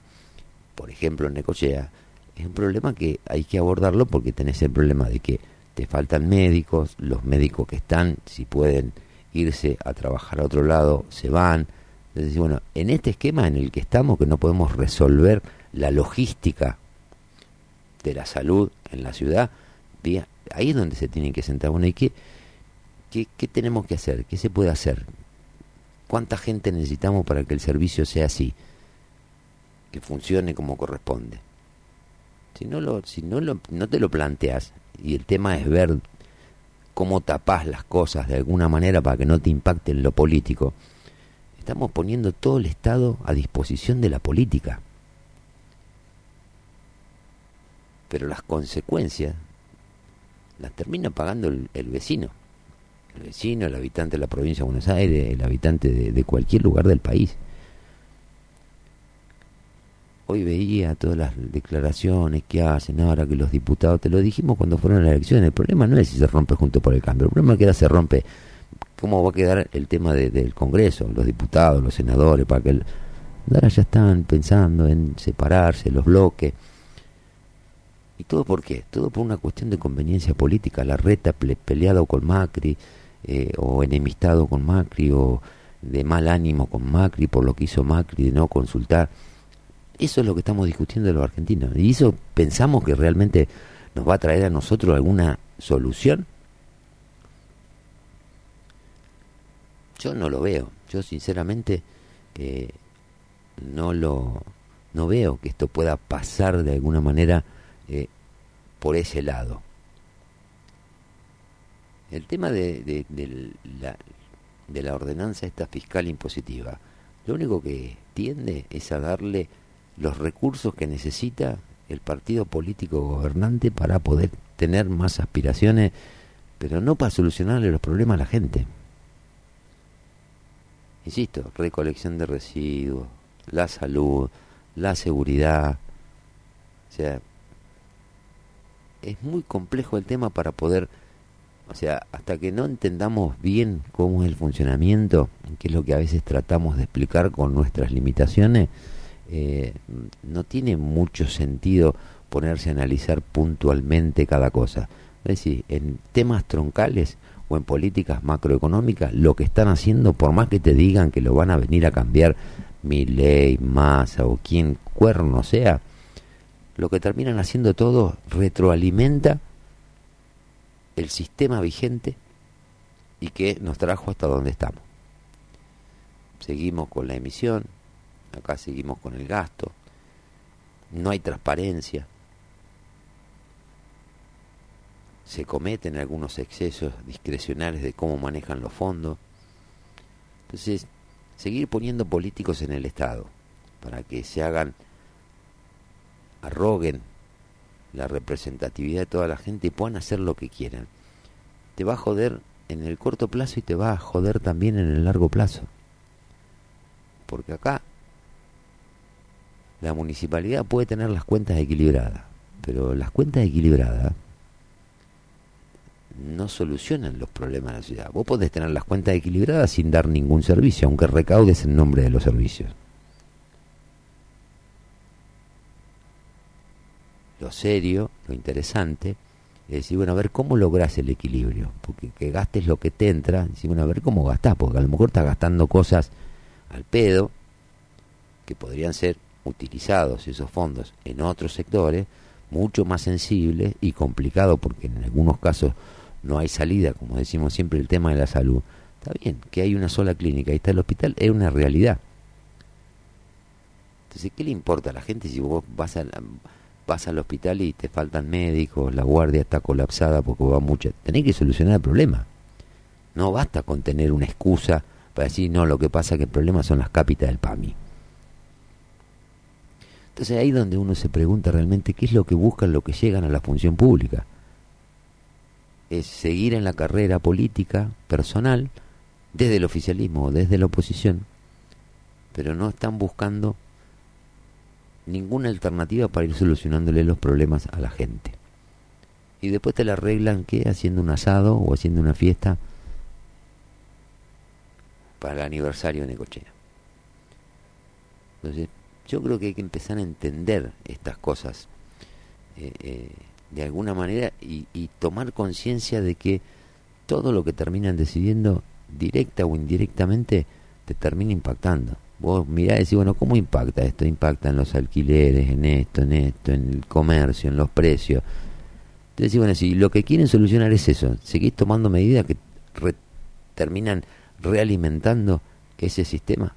por ejemplo en Necochea, es un problema que hay que abordarlo porque tenés el problema de que te faltan médicos, los médicos que están, si pueden irse a trabajar a otro lado, se van, entonces, bueno, en este esquema en el que estamos, que no podemos resolver la logística de la salud en la ciudad, ahí es donde se tienen que sentar. Bueno, ¿y qué, qué, qué tenemos que hacer? ¿Qué se puede hacer? ¿Cuánta gente necesitamos para que el servicio sea así? Que funcione como corresponde. Si no, lo, si no, lo, no te lo planteas y el tema es ver cómo tapas las cosas de alguna manera para que no te impacte en lo político, Estamos poniendo todo el Estado a disposición de la política. Pero las consecuencias las termina pagando el, vecino. El vecino, el habitante de la provincia de Buenos Aires, el habitante de, cualquier lugar del país. Hoy veía todas las declaraciones que hacen ahora que los diputados, te lo dijimos cuando fueron las elecciones, el problema no es si se rompe junto por el cambio, el problema es que se rompe cómo va a quedar el tema del Congreso, los diputados, los senadores, para que ahora ya están pensando en separarse los bloques. ¿Y todo por qué? Todo por una cuestión de conveniencia política. La reta peleado con Macri, eh, o enemistado con Macri, o de mal ánimo con Macri por lo que hizo Macri de no consultar. Eso es lo que estamos discutiendo de los argentinos. Y eso pensamos que realmente nos va a traer a nosotros alguna solución. Yo no lo veo. Yo sinceramente eh, no lo no veo que esto pueda pasar de alguna manera eh, por ese lado. El tema de, de, la, de la ordenanza esta fiscal impositiva, lo único que tiende es a darle los recursos que necesita el partido político gobernante para poder tener más aspiraciones, pero no para solucionarle los problemas a la gente insisto, recolección de residuos, la salud, la seguridad. O sea, es muy complejo el tema para poder, o sea, hasta que no entendamos bien cómo es el funcionamiento, que es lo que a veces tratamos de explicar con nuestras limitaciones, eh, no tiene mucho sentido ponerse a analizar puntualmente cada cosa. Es decir, en temas troncales o en políticas macroeconómicas, lo que están haciendo, por más que te digan que lo van a venir a cambiar mi ley, masa o quien cuerno sea, lo que terminan haciendo todo retroalimenta el sistema vigente y que nos trajo hasta donde estamos. Seguimos con la emisión, acá seguimos con el gasto, no hay transparencia, se cometen algunos excesos discrecionales de cómo manejan los fondos. Entonces, seguir poniendo políticos en el Estado para que se hagan, arroguen la representatividad de toda la gente y puedan hacer lo que quieran. Te va a joder en el corto plazo y te va a joder también en el largo plazo. Porque acá la municipalidad puede tener las cuentas equilibradas, pero las cuentas equilibradas no solucionan los problemas de la ciudad. Vos podés tener las cuentas equilibradas sin dar ningún servicio, aunque recaudes en nombre de los servicios. Lo serio, lo interesante, Es decir, bueno, a ver cómo logras el equilibrio. Porque que gastes lo que te entra, decir, bueno, a ver cómo gastás, porque a lo mejor estás gastando cosas al pedo que podrían ser utilizados esos fondos en otros sectores mucho más sensibles y complicados porque en algunos casos no hay salida, como decimos siempre el tema de la salud. Está bien, que hay una sola clínica y está el hospital, es una realidad. Entonces, ¿qué le importa a la gente si vos vas, a, vas al hospital y te faltan médicos, la guardia está colapsada porque va mucha? Tenés que solucionar el problema. No basta con tener una excusa para decir, no, lo que pasa es que el problema son las cápitas del PAMI. Entonces ahí donde uno se pregunta realmente qué es lo que buscan los que llegan a la función pública. Es seguir en la carrera política, personal, desde el oficialismo o desde la oposición, pero no están buscando ninguna alternativa para ir solucionándole los problemas a la gente. Y después te la arreglan que haciendo un asado o haciendo una fiesta para el aniversario de Necochea. Entonces, yo creo que hay que empezar a entender estas cosas eh, eh, de alguna manera y, y tomar conciencia de que todo lo que terminan decidiendo, directa o indirectamente, te termina impactando. Vos mirá y decís, bueno, ¿cómo impacta esto? Impacta en los alquileres, en esto, en esto, en el comercio, en los precios. Entonces, bueno, si lo que quieren solucionar es eso, seguís tomando medidas que re- terminan realimentando ese sistema.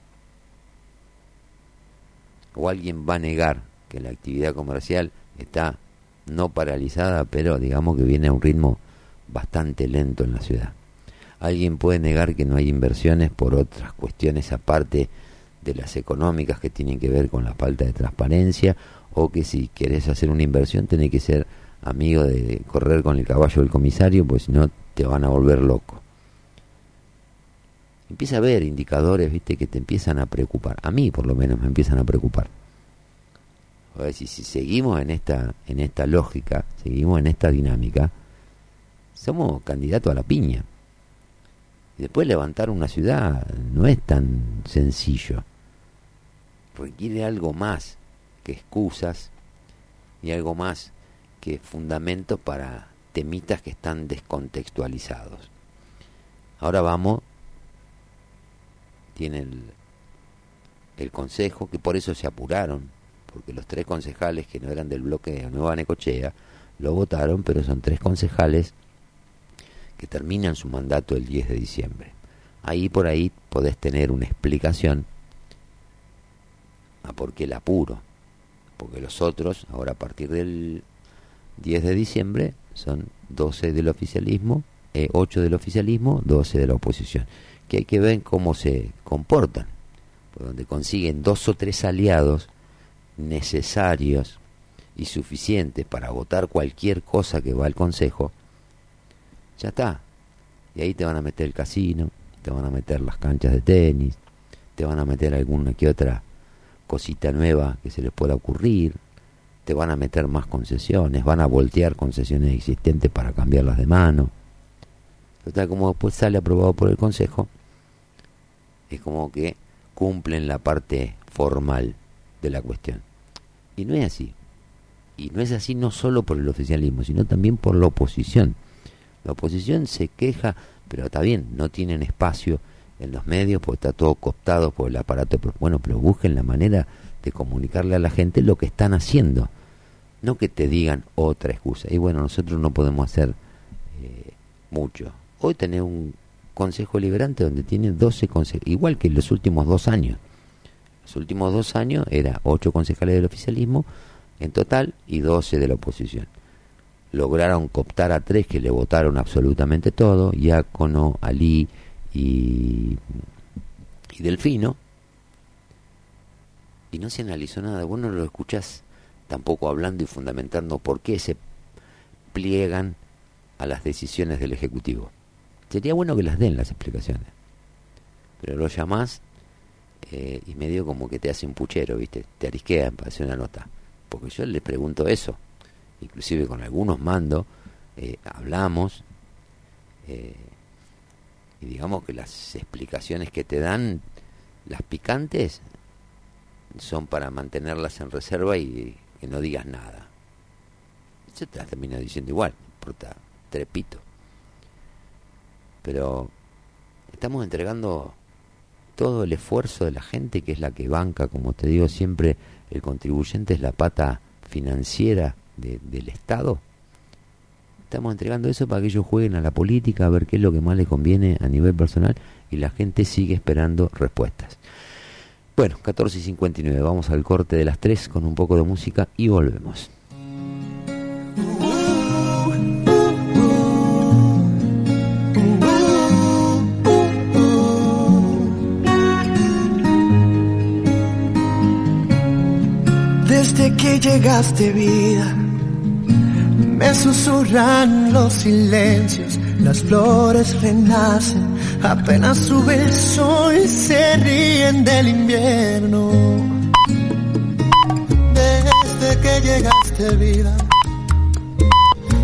O alguien va a negar que la actividad comercial está no paralizada, pero digamos que viene a un ritmo bastante lento en la ciudad. Alguien puede negar que no hay inversiones por otras cuestiones aparte de las económicas que tienen que ver con la falta de transparencia o que si querés hacer una inversión tenés que ser amigo de correr con el caballo del comisario, pues si no te van a volver loco. Empieza a haber indicadores, viste, que te empiezan a preocupar. A mí, por lo menos, me empiezan a preocupar. A ver, si, si seguimos en esta, en esta lógica, seguimos en esta dinámica, somos candidatos a la piña. Y después levantar una ciudad no es tan sencillo. Requiere algo más que excusas y algo más que fundamentos para temitas que están descontextualizados. Ahora vamos, tiene el, el consejo, que por eso se apuraron, porque los tres concejales que no eran del bloque de Nueva Necochea lo votaron, pero son tres concejales que terminan su mandato el 10 de diciembre. Ahí por ahí podés tener una explicación a por qué el apuro, porque los otros, ahora a partir del 10 de diciembre, son 12 del oficialismo, eh, 8 del oficialismo, 12 de la oposición, que hay que ver cómo se comportan, por donde consiguen dos o tres aliados necesarios y suficientes para votar cualquier cosa que va al Consejo, ya está. Y ahí te van a meter el casino, te van a meter las canchas de tenis, te van a meter alguna que otra cosita nueva que se les pueda ocurrir, te van a meter más concesiones, van a voltear concesiones existentes para cambiarlas de mano. Total, como después sale aprobado por el Consejo, es como que cumplen la parte formal de la cuestión. Y no es así. Y no es así no solo por el oficialismo, sino también por la oposición. La oposición se queja, pero está bien, no tienen espacio en los medios porque está todo cooptado por el aparato. Pero, bueno, pero busquen la manera de comunicarle a la gente lo que están haciendo. No que te digan otra excusa. Y bueno, nosotros no podemos hacer eh, mucho. Hoy tenés un Consejo Liberante donde tiene 12 consejos, igual que en los últimos dos años. Los últimos dos años era 8 concejales del oficialismo en total y 12 de la oposición lograron cooptar a tres que le votaron absolutamente todo, Iacono, Ali y, y Delfino, y no se analizó nada. Vos no lo escuchás tampoco hablando y fundamentando por qué se pliegan a las decisiones del Ejecutivo. Sería bueno que las den las explicaciones, pero lo llamás eh, y medio como que te hace un puchero, ¿viste? Te arisquean para hacer una nota. Porque yo les pregunto eso inclusive con algunos mandos, eh, hablamos eh, y digamos que las explicaciones que te dan, las picantes, son para mantenerlas en reserva y que no digas nada. Yo te las termino diciendo igual, importa trepito. Pero estamos entregando todo el esfuerzo de la gente que es la que banca, como te digo siempre, el contribuyente es la pata financiera del Estado. Estamos entregando eso para que ellos jueguen a la política, a ver qué es lo que más les conviene a nivel personal y la gente sigue esperando respuestas. Bueno, 14 y 59, vamos al corte de las 3 con un poco de música y volvemos. Desde que llegaste vida, me susurran los silencios, las flores renacen, apenas sube el sol, se ríen del invierno. Desde que llegaste vida,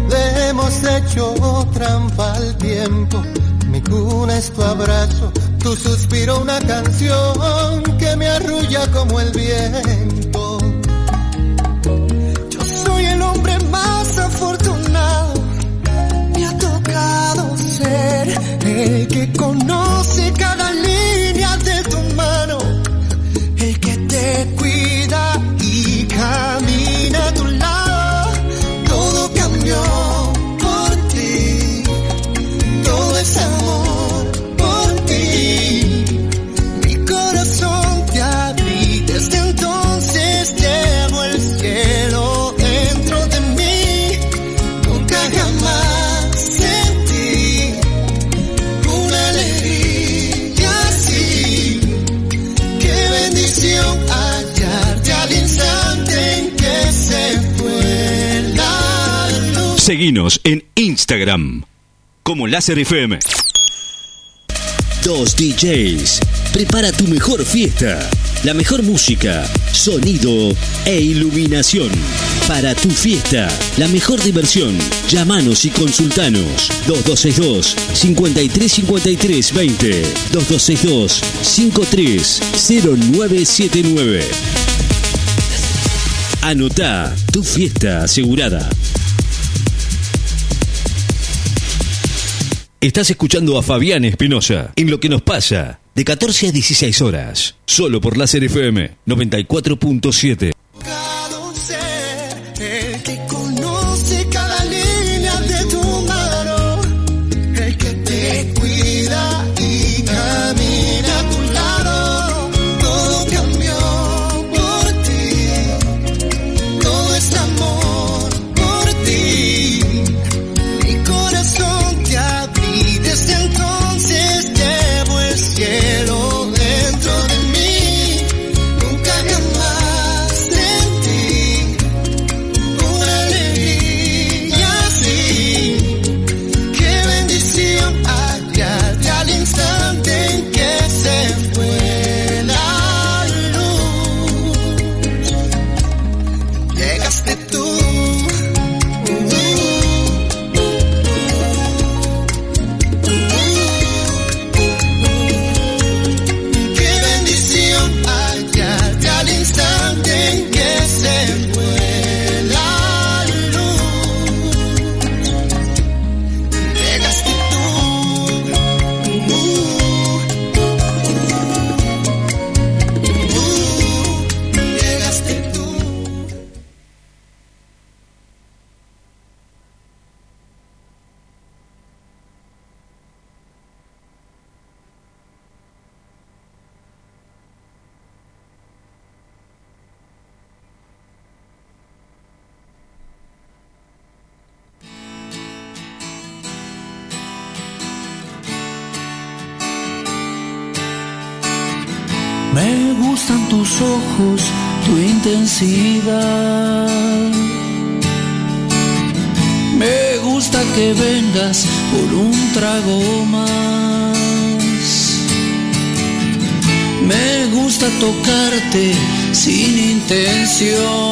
le hemos hecho trampa al tiempo. Mi cuna es tu abrazo, tu suspiro una canción que me arrulla como el viento. Que conoce cada línea Seguinos en Instagram como Láser FM. Dos DJs. Prepara tu mejor fiesta. La mejor música, sonido e iluminación. Para tu fiesta, la mejor diversión. Llámanos y consultanos. 2262 5353 20 2262 530979. Anotá tu fiesta asegurada. Estás escuchando a Fabián Espinosa en Lo que nos pasa, de 14 a 16 horas, solo por Láser FM 94.7. intención.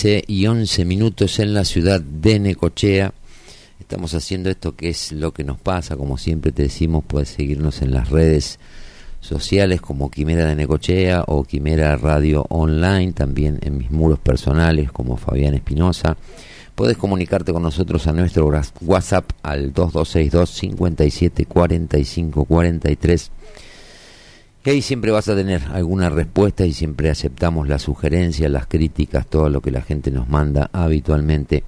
15 y 11 minutos en la ciudad de Necochea. Estamos haciendo esto que es lo que nos pasa, como siempre te decimos, puedes seguirnos en las redes sociales como Quimera de Necochea o Quimera Radio Online, también en mis muros personales como Fabián Espinosa. Puedes comunicarte con nosotros a nuestro WhatsApp al 2262 57 45 43 y ahí siempre vas a tener alguna respuesta y siempre aceptamos las sugerencias, las críticas, todo lo que la gente nos manda habitualmente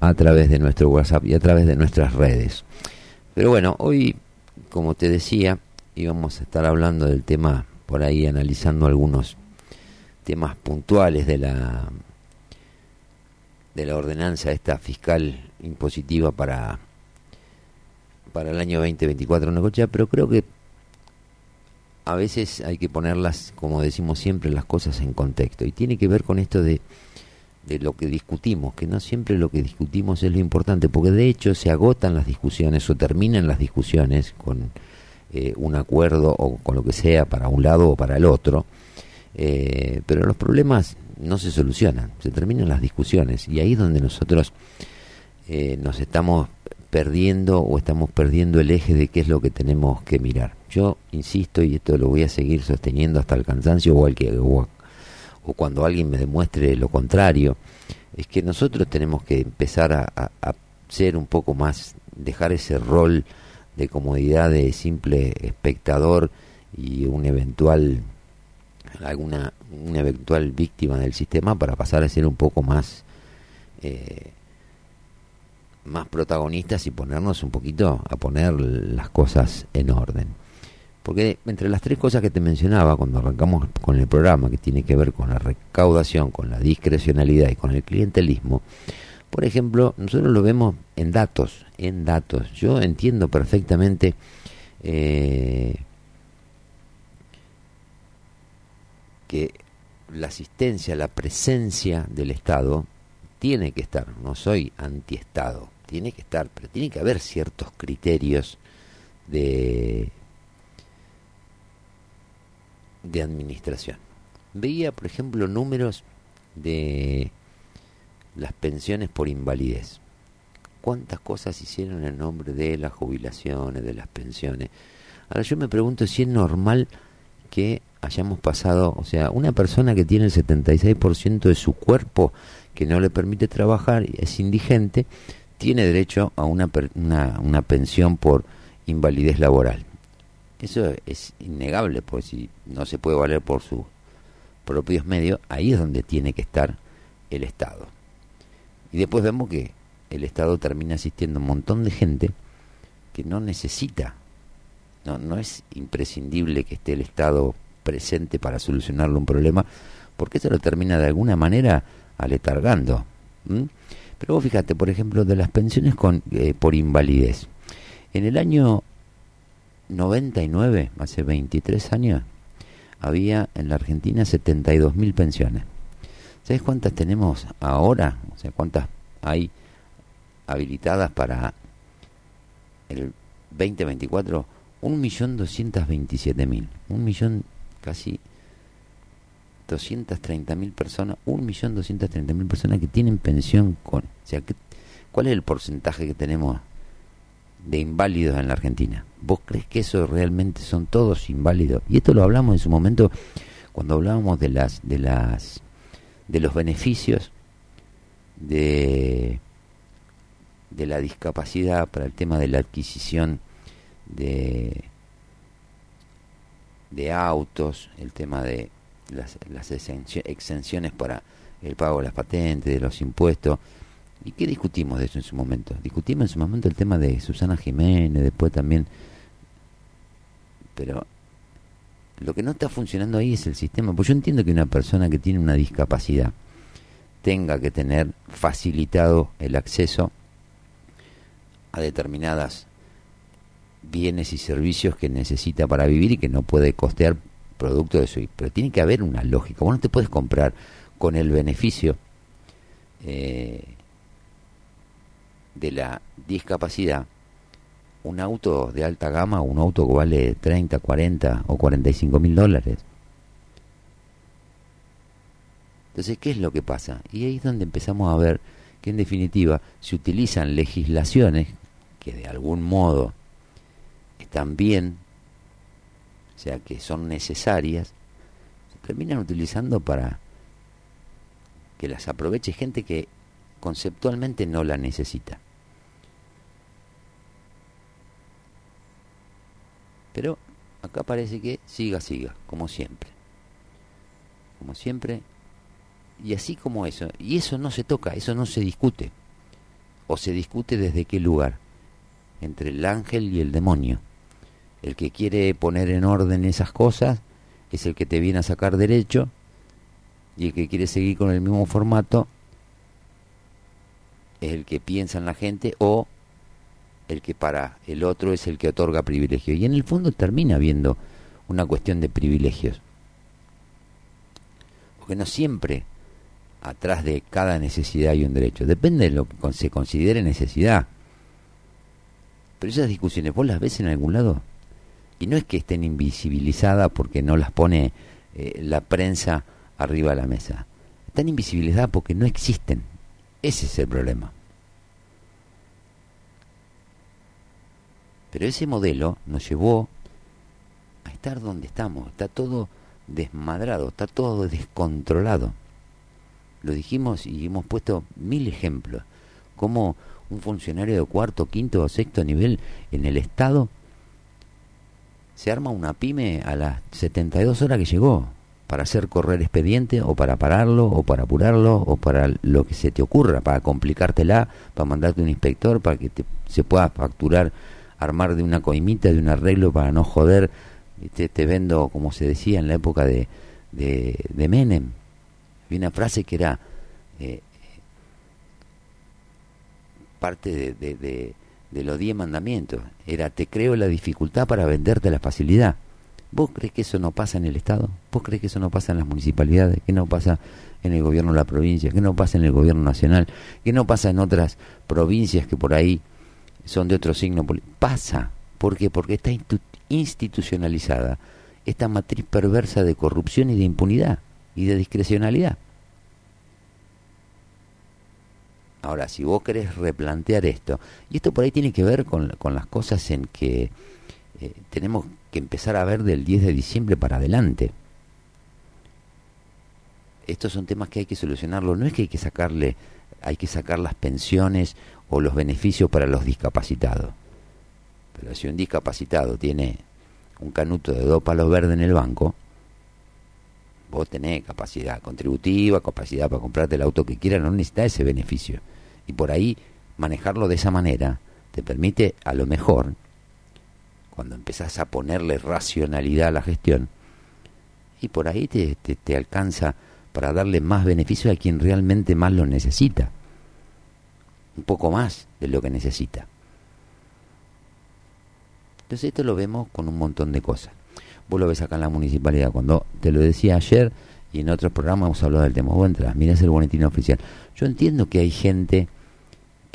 a través de nuestro WhatsApp y a través de nuestras redes. Pero bueno, hoy, como te decía, íbamos a estar hablando del tema, por ahí analizando algunos temas puntuales de la de la ordenanza esta fiscal impositiva para para el año 2024 en Necochea, pero creo que a veces hay que ponerlas, como decimos siempre, las cosas en contexto. Y tiene que ver con esto de, de lo que discutimos, que no siempre lo que discutimos es lo importante, porque de hecho se agotan las discusiones o terminan las discusiones con eh, un acuerdo o con lo que sea para un lado o para el otro, eh, pero los problemas no se solucionan, se terminan las discusiones y ahí es donde nosotros eh, nos estamos perdiendo o estamos perdiendo el eje de qué es lo que tenemos que mirar. Yo insisto y esto lo voy a seguir sosteniendo hasta el cansancio o, al que, o, cuando alguien me demuestre lo contrario, es que nosotros tenemos que empezar a ser un poco más, dejar ese rol de comodidad de simple espectador y un eventual alguna una eventual víctima del sistema para pasar a ser un poco más eh, más protagonistas y ponernos un poquito a poner las cosas en orden. Porque entre las tres cosas que te mencionaba cuando arrancamos con el programa, que tiene que ver con la recaudación, con la discrecionalidad y con el clientelismo, por ejemplo, nosotros lo vemos en datos, en datos. Yo entiendo perfectamente eh, que la asistencia, la presencia del Estado tiene que estar, no soy anti-Estado, tiene que estar, pero tiene que haber ciertos criterios de, de administración. Veía, por ejemplo, números de las pensiones por invalidez. ¿Cuántas cosas hicieron en nombre de las jubilaciones, de las pensiones? Ahora yo me pregunto si es normal que hayamos pasado, o sea, una persona que tiene el 76% de su cuerpo que no le permite trabajar, es indigente, tiene derecho a una, una, una pensión por invalidez laboral. Eso es innegable, pues si no se puede valer por sus propios medios, ahí es donde tiene que estar el Estado. Y después vemos que el Estado termina asistiendo a un montón de gente que no necesita, no, no es imprescindible que esté el Estado presente para solucionarle un problema, porque eso lo termina de alguna manera aletargando. Pero vos fíjate, por ejemplo, de las pensiones con, eh, por invalidez. En el año 99, hace 23 años, había en la Argentina 72.000 pensiones. ¿Sabes cuántas tenemos ahora? O sea, cuántas hay habilitadas para el 2024? 1.227.000. Un millón casi 230.000 personas, 1.230.000 personas que tienen pensión con... O sea, ¿qué, ¿cuál es el porcentaje que tenemos de inválidos en la Argentina? ¿Vos crees que eso realmente son todos inválidos? Y esto lo hablamos en su momento cuando hablábamos de las de las de los beneficios de de la discapacidad para el tema de la adquisición de de autos, el tema de las, las exencio- exenciones para el pago de las patentes, de los impuestos. ¿Y qué discutimos de eso en su momento? Discutimos en su momento el tema de Susana Jiménez, después también... Pero lo que no está funcionando ahí es el sistema. Pues yo entiendo que una persona que tiene una discapacidad tenga que tener facilitado el acceso a determinadas bienes y servicios que necesita para vivir y que no puede costear producto de eso. Pero tiene que haber una lógica. Vos no te puedes comprar con el beneficio eh, de la discapacidad un auto de alta gama, un auto que vale 30, 40 o 45 mil dólares. Entonces, ¿qué es lo que pasa? Y ahí es donde empezamos a ver que en definitiva se utilizan legislaciones que de algún modo están bien, o sea, que son necesarias, se terminan utilizando para que las aproveche gente que conceptualmente no la necesita. Pero acá parece que siga, siga, como siempre. Como siempre. Y así como eso. Y eso no se toca, eso no se discute. O se discute desde qué lugar. Entre el ángel y el demonio. El que quiere poner en orden esas cosas es el que te viene a sacar derecho. Y el que quiere seguir con el mismo formato es el que piensa en la gente o el que para el otro es el que otorga privilegios. Y en el fondo termina habiendo una cuestión de privilegios. Porque no siempre atrás de cada necesidad hay un derecho. Depende de lo que se considere necesidad. Pero esas discusiones, ¿vos las ves en algún lado? Y no es que estén invisibilizadas porque no las pone eh, la prensa arriba de la mesa. Están invisibilizadas porque no existen. Ese es el problema. Pero ese modelo nos llevó a estar donde estamos. Está todo desmadrado, está todo descontrolado. Lo dijimos y hemos puesto mil ejemplos. Como un funcionario de cuarto, quinto o sexto nivel en el Estado se arma una pyme a las 72 horas que llegó para hacer correr expediente o para pararlo o para apurarlo o para lo que se te ocurra, para complicártela, para mandarte un inspector, para que te- se pueda facturar, armar de una coimita, de un arreglo para no joder. Te, te vendo, como se decía en la época de, de, Menem. Había una frase que era eh, parte de, de, de los diez mandamientos. Era, te creo la dificultad para venderte la facilidad. ¿Vos crees que eso no pasa en el Estado? ¿Vos crees que eso no pasa en las municipalidades? ¿Que no pasa en el gobierno de la provincia? ¿Que no pasa en el gobierno nacional? ¿Que no pasa en otras provincias que por ahí son de otro signo? Pasa. ¿Por qué? Porque está institucionalizada esta matriz perversa de corrupción y de impunidad y de discrecionalidad. Ahora, si vos querés replantear esto, y esto por ahí tiene que ver con, con las cosas en que eh, tenemos que empezar a ver del 10 de diciembre para adelante. Estos son temas que hay que solucionarlo. No es que hay que sacarle, hay que sacar las pensiones o los beneficios para los discapacitados. Pero si un discapacitado tiene un canuto de dos palos verdes en el banco, vos tenés capacidad contributiva, capacidad para comprarte el auto que quieras, no necesitas ese beneficio. Y por ahí manejarlo de esa manera te permite a lo mejor, cuando empezás a ponerle racionalidad a la gestión, y por ahí te, te, te alcanza para darle más beneficio a quien realmente más lo necesita. Un poco más de lo que necesita. Entonces esto lo vemos con un montón de cosas. Vos lo ves acá en la municipalidad. Cuando te lo decía ayer y en otros programas hemos hablado del tema. Vos entras, mirás el boletín oficial. Yo entiendo que hay gente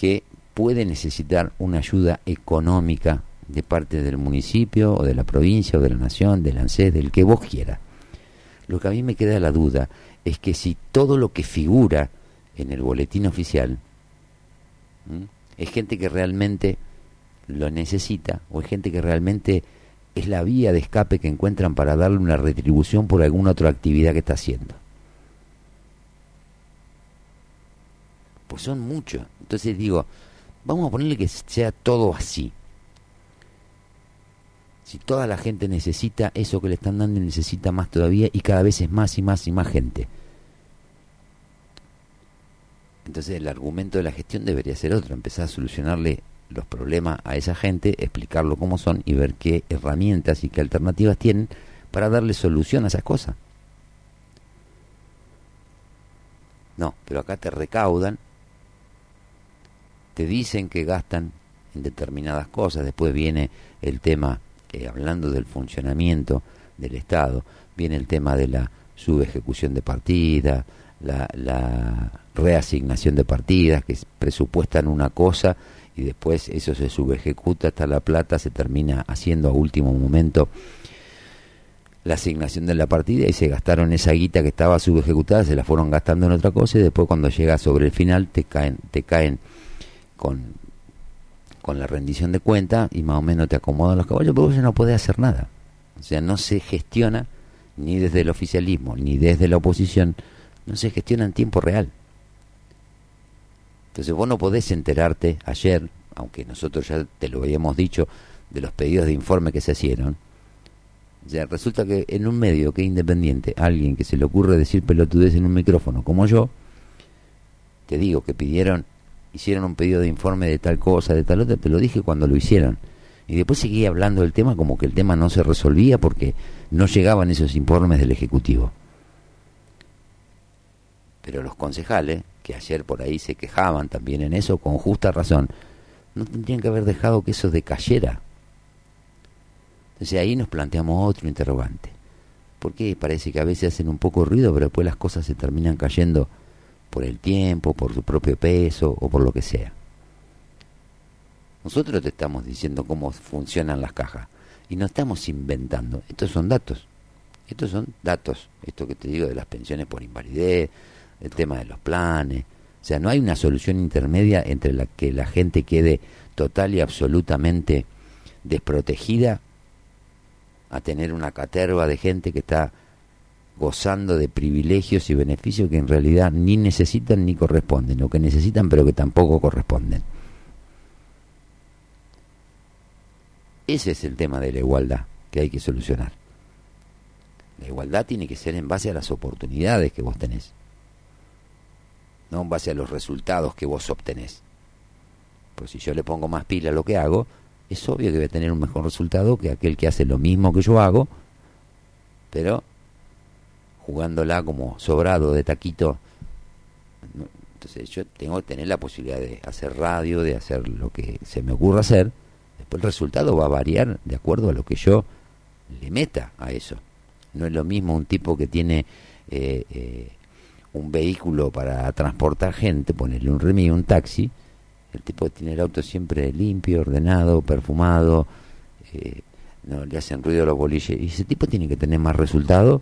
que puede necesitar una ayuda económica de parte del municipio o de la provincia o de la nación, del ANSES, del que vos quieras. Lo que a mí me queda la duda es que si todo lo que figura en el boletín oficial es gente que realmente lo necesita o es gente que realmente es la vía de escape que encuentran para darle una retribución por alguna otra actividad que está haciendo. Pues son muchos. Entonces digo, vamos a ponerle que sea todo así. Si toda la gente necesita eso que le están dando, necesita más todavía y cada vez es más y más y más gente. Entonces el argumento de la gestión debería ser otro, empezar a solucionarle los problemas a esa gente, explicarlo cómo son y ver qué herramientas y qué alternativas tienen para darle solución a esas cosas. No, pero acá te recaudan, te dicen que gastan en determinadas cosas, después viene el tema, eh, hablando del funcionamiento del Estado, viene el tema de la subejecución de partida, la, la reasignación de partidas, que presupuestan una cosa y después eso se subejecuta hasta la plata, se termina haciendo a último momento la asignación de la partida y se gastaron esa guita que estaba subejecutada, se la fueron gastando en otra cosa y después cuando llega sobre el final te caen, te caen con, con la rendición de cuenta y más o menos te acomodan los caballos, pero vos ya no podés hacer nada. O sea, no se gestiona ni desde el oficialismo ni desde la oposición, no se gestiona en tiempo real. Entonces vos no podés enterarte ayer, aunque nosotros ya te lo habíamos dicho, de los pedidos de informe que se hicieron. Sea, resulta que en un medio que es independiente, alguien que se le ocurre decir pelotudez en un micrófono como yo, te digo que pidieron, hicieron un pedido de informe de tal cosa, de tal otra, te lo dije cuando lo hicieron. Y después seguí hablando del tema como que el tema no se resolvía porque no llegaban esos informes del Ejecutivo. Pero los concejales, que ayer por ahí se quejaban también en eso, con justa razón, no tendrían que haber dejado que eso decayera. Entonces ahí nos planteamos otro interrogante. ¿Por qué parece que a veces hacen un poco ruido, pero después las cosas se terminan cayendo por el tiempo, por su propio peso o por lo que sea? Nosotros te estamos diciendo cómo funcionan las cajas y no estamos inventando. Estos son datos. Estos son datos. Esto que te digo de las pensiones por invalidez, el tema de los planes. O sea, no hay una solución intermedia entre la que la gente quede total y absolutamente desprotegida a tener una caterva de gente que está gozando de privilegios y beneficios que en realidad ni necesitan ni corresponden, o que necesitan pero que tampoco corresponden. Ese es el tema de la igualdad que hay que solucionar. La igualdad tiene que ser en base a las oportunidades que vos tenés no en base a los resultados que vos obtenés. Pues si yo le pongo más pila a lo que hago, es obvio que voy a tener un mejor resultado que aquel que hace lo mismo que yo hago, pero jugándola como sobrado de taquito. Entonces yo tengo que tener la posibilidad de hacer radio, de hacer lo que se me ocurra hacer. Después el resultado va a variar de acuerdo a lo que yo le meta a eso. No es lo mismo un tipo que tiene eh, eh, un vehículo para transportar gente, ponerle un remis, un taxi, el tipo tiene el auto siempre limpio, ordenado, perfumado, eh, no le hacen ruido a los boliches, y ese tipo tiene que tener más resultado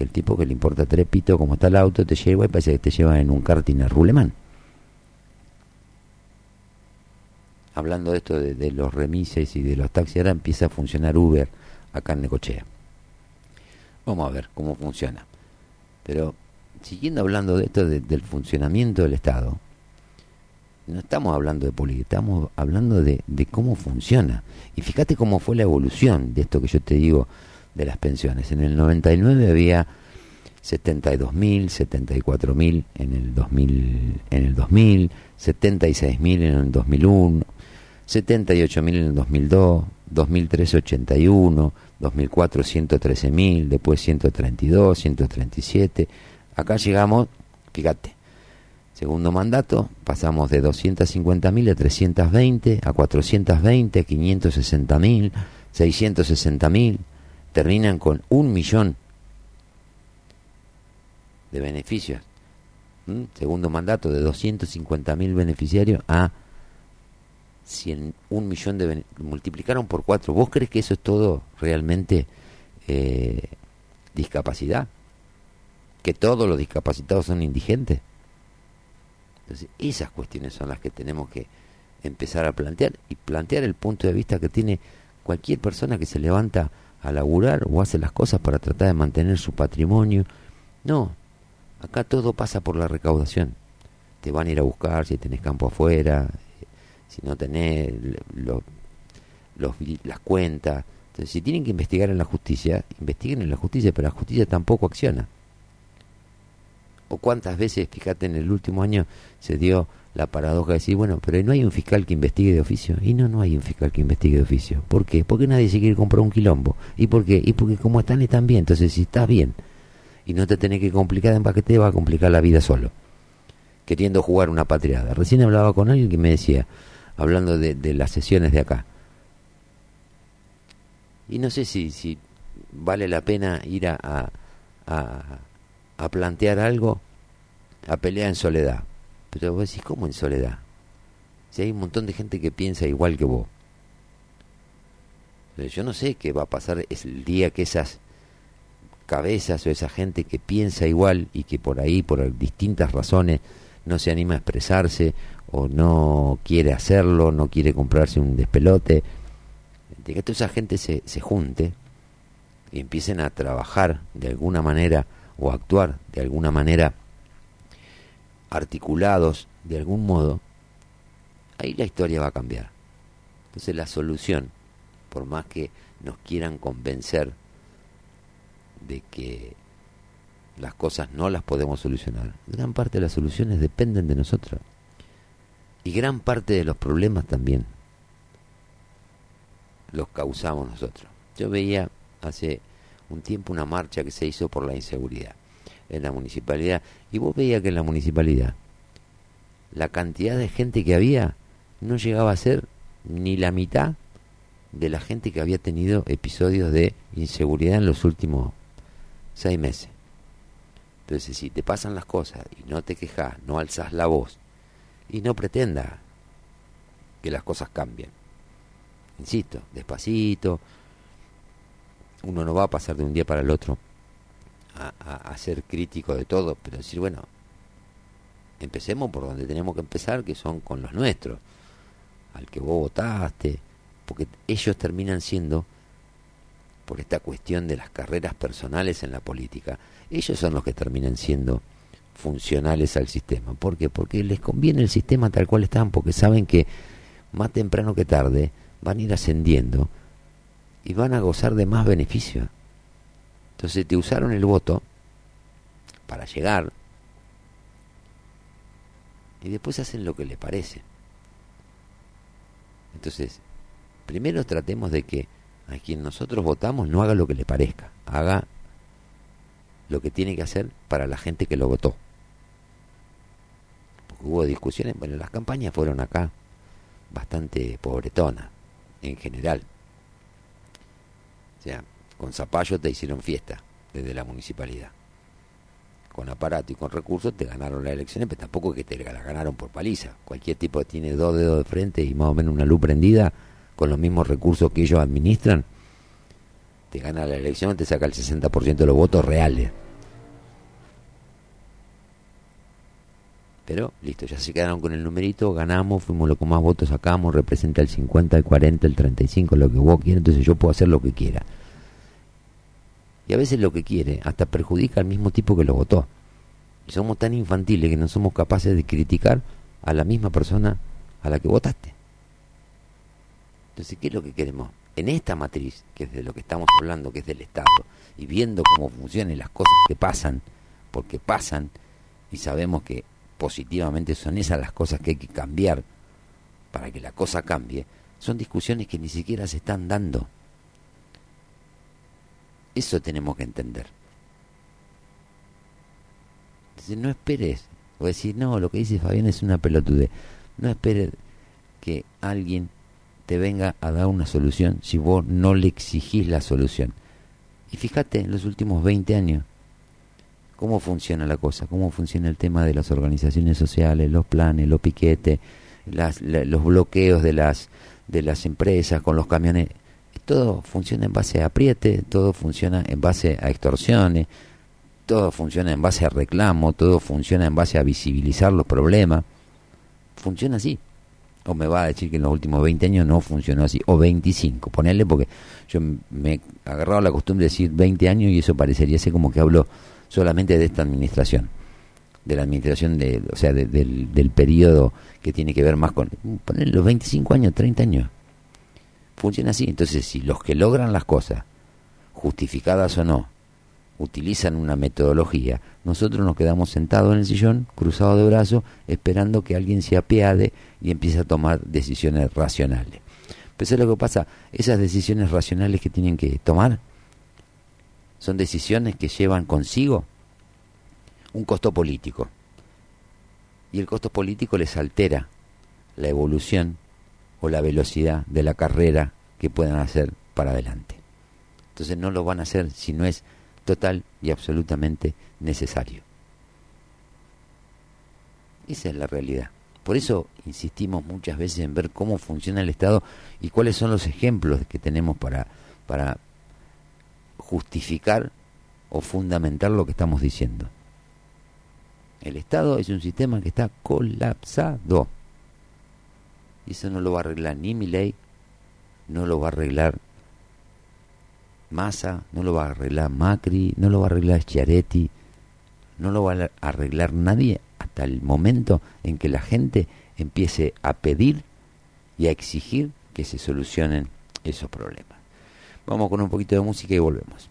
que el tipo que le importa trepito como está el auto, te lleva y parece que te lleva en un karting a Ruleman. Hablando de esto de, los remises y de los taxis, ahora empieza a funcionar Uber acá en Necochea. Vamos a ver cómo funciona. Pero siguiendo hablando de esto de- del funcionamiento del Estado, no estamos hablando de política, estamos hablando de, de cómo funciona. Y fíjate cómo fue la evolución de esto que yo te digo de las pensiones. En el 99 había 72.000, 74.000 en el 2000, en el 2000, 76.000 en el 2001, 78.000 en el 2002, 2003 81, 2004 113.000, después 132, 137. Acá llegamos, fíjate, segundo mandato, pasamos de 250.000 a 320, a 420, 560.000, 660.000, terminan con un millón de beneficios. ¿Mm? Segundo mandato de 250.000 beneficiarios a 100, un millón de multiplicaron por cuatro. ¿Vos crees que eso es todo realmente eh, discapacidad? ¿Que todos los discapacitados son indigentes? Entonces, esas cuestiones son las que tenemos que empezar a plantear y plantear el punto de vista que tiene cualquier persona que se levanta a laburar o hace las cosas para tratar de mantener su patrimonio. No, acá todo pasa por la recaudación. Te van a ir a buscar si tenés campo afuera, si no tenés lo- los, las cuentas, Entonces, si tienen que investigar en la justicia, investiguen en la justicia, pero la justicia tampoco acciona. O cuántas veces, fíjate, en el último año se dio la paradoja de decir, bueno, pero no hay un fiscal que investigue de oficio. Y no, no hay un fiscal que investigue de oficio. ¿Por qué? Porque nadie se quiere comprar un quilombo. ¿Y por qué? Y porque como están, están bien. Entonces, si estás bien y no te tenés que complicar en paquete, va a complicar la vida solo. Queriendo jugar una patriada. Recién hablaba con alguien que me decía, hablando de, de las sesiones de acá. Y no sé si, vale la pena ir a, a, a, a plantear algo, a pelear en soledad. Pero vos decís, ¿cómo en soledad? Si hay un montón de gente que piensa igual que vos. Yo no sé qué va a pasar el día que esas cabezas o esa gente que piensa igual y que por ahí, por distintas razones, no se anima a expresarse o no quiere hacerlo, no quiere comprarse un despelote, de que toda esa gente se, se junte y empiecen a trabajar de alguna manera o a actuar de alguna manera articulados de algún modo, ahí la historia va a cambiar. Entonces la solución, por más que nos quieran convencer de que las cosas no las podemos solucionar, gran parte de las soluciones dependen de nosotros. Y gran parte de los problemas también los causamos nosotros. Yo veía hace un tiempo una marcha que se hizo por la inseguridad en la municipalidad y vos veías que en la municipalidad la cantidad de gente que había no llegaba a ser ni la mitad de la gente que había tenido episodios de inseguridad en los últimos seis meses. Entonces, si te pasan las cosas y no te quejas, no alzas la voz y no pretendas que las cosas cambien, insisto, despacito, uno no va a pasar de un día para el otro a, ser crítico de todo, pero decir, bueno, empecemos por donde tenemos que empezar, que son con los nuestros, al que vos votaste, porque ellos terminan siendo, por esta cuestión de las carreras personales en la política, ellos son los que terminan siendo funcionales al sistema. ¿Por qué? Porque les conviene el sistema tal cual están, porque saben que más temprano que tarde van a ir ascendiendo y van a gozar de más beneficios. Entonces te usaron el voto para llegar y después hacen lo que les parece. Entonces, primero tratemos de que a quien nosotros votamos no haga lo que le parezca, haga lo que tiene que hacer para la gente que lo votó. Porque hubo discusiones, bueno, las campañas fueron acá bastante pobretonas, en general. O sea, con Zapallo te hicieron fiesta desde la municipalidad. Con aparato y con recursos te ganaron las elecciones, pero tampoco que te la ganaron por paliza. Cualquier tipo tiene dos dedos de frente y más o menos una luz prendida, con los mismos recursos que ellos administran, te gana la elección, te saca el 60% de los votos reales. Pero listo, ya se quedaron con el numerito, ganamos, fuimos lo que más votos sacamos, representa el 50, el 40, el 35, lo que vos quieras, entonces yo puedo hacer lo que quiera. Y a veces lo que quiere hasta perjudica al mismo tipo que lo votó. Y somos tan infantiles que no somos capaces de criticar a la misma persona a la que votaste. Entonces, ¿qué es lo que queremos? En esta matriz, que es de lo que estamos hablando, que es del Estado, y viendo cómo funcionan las cosas que pasan, porque pasan, y sabemos que positivamente son esas las cosas que hay que cambiar para que la cosa cambie, son discusiones que ni siquiera se están dando. Eso tenemos que entender. Entonces, no esperes, o decir, no, lo que dice Fabián es una pelotude. No esperes que alguien te venga a dar una solución si vos no le exigís la solución. Y fíjate, en los últimos 20 años, cómo funciona la cosa, cómo funciona el tema de las organizaciones sociales, los planes, los piquetes, las, la, los bloqueos de las, de las empresas con los camiones. Todo funciona en base a apriete, todo funciona en base a extorsiones, todo funciona en base a reclamo, todo funciona en base a visibilizar los problemas. Funciona así. O me va a decir que en los últimos 20 años no funcionó así, o 25, ponerle porque yo me he agarrado la costumbre de decir 20 años y eso parecería ser como que hablo solamente de esta administración, de la administración, de, o sea, de, del, del periodo que tiene que ver más con, ponerle los 25 años, 30 años. Funciona así. Entonces, si los que logran las cosas, justificadas o no, utilizan una metodología, nosotros nos quedamos sentados en el sillón, cruzados de brazos, esperando que alguien se apiade y empiece a tomar decisiones racionales. Pero ¿sabes lo que pasa? Esas decisiones racionales que tienen que tomar son decisiones que llevan consigo un costo político. Y el costo político les altera la evolución o la velocidad de la carrera que puedan hacer para adelante. Entonces no lo van a hacer si no es total y absolutamente necesario. Esa es la realidad. Por eso insistimos muchas veces en ver cómo funciona el Estado y cuáles son los ejemplos que tenemos para, para justificar o fundamentar lo que estamos diciendo. El Estado es un sistema que está colapsado. Eso no lo va a arreglar ni mi ley, no lo va a arreglar Massa, no lo va a arreglar Macri, no lo va a arreglar Schiaretti, no lo va a arreglar nadie hasta el momento en que la gente empiece a pedir y a exigir que se solucionen esos problemas. Vamos con un poquito de música y volvemos.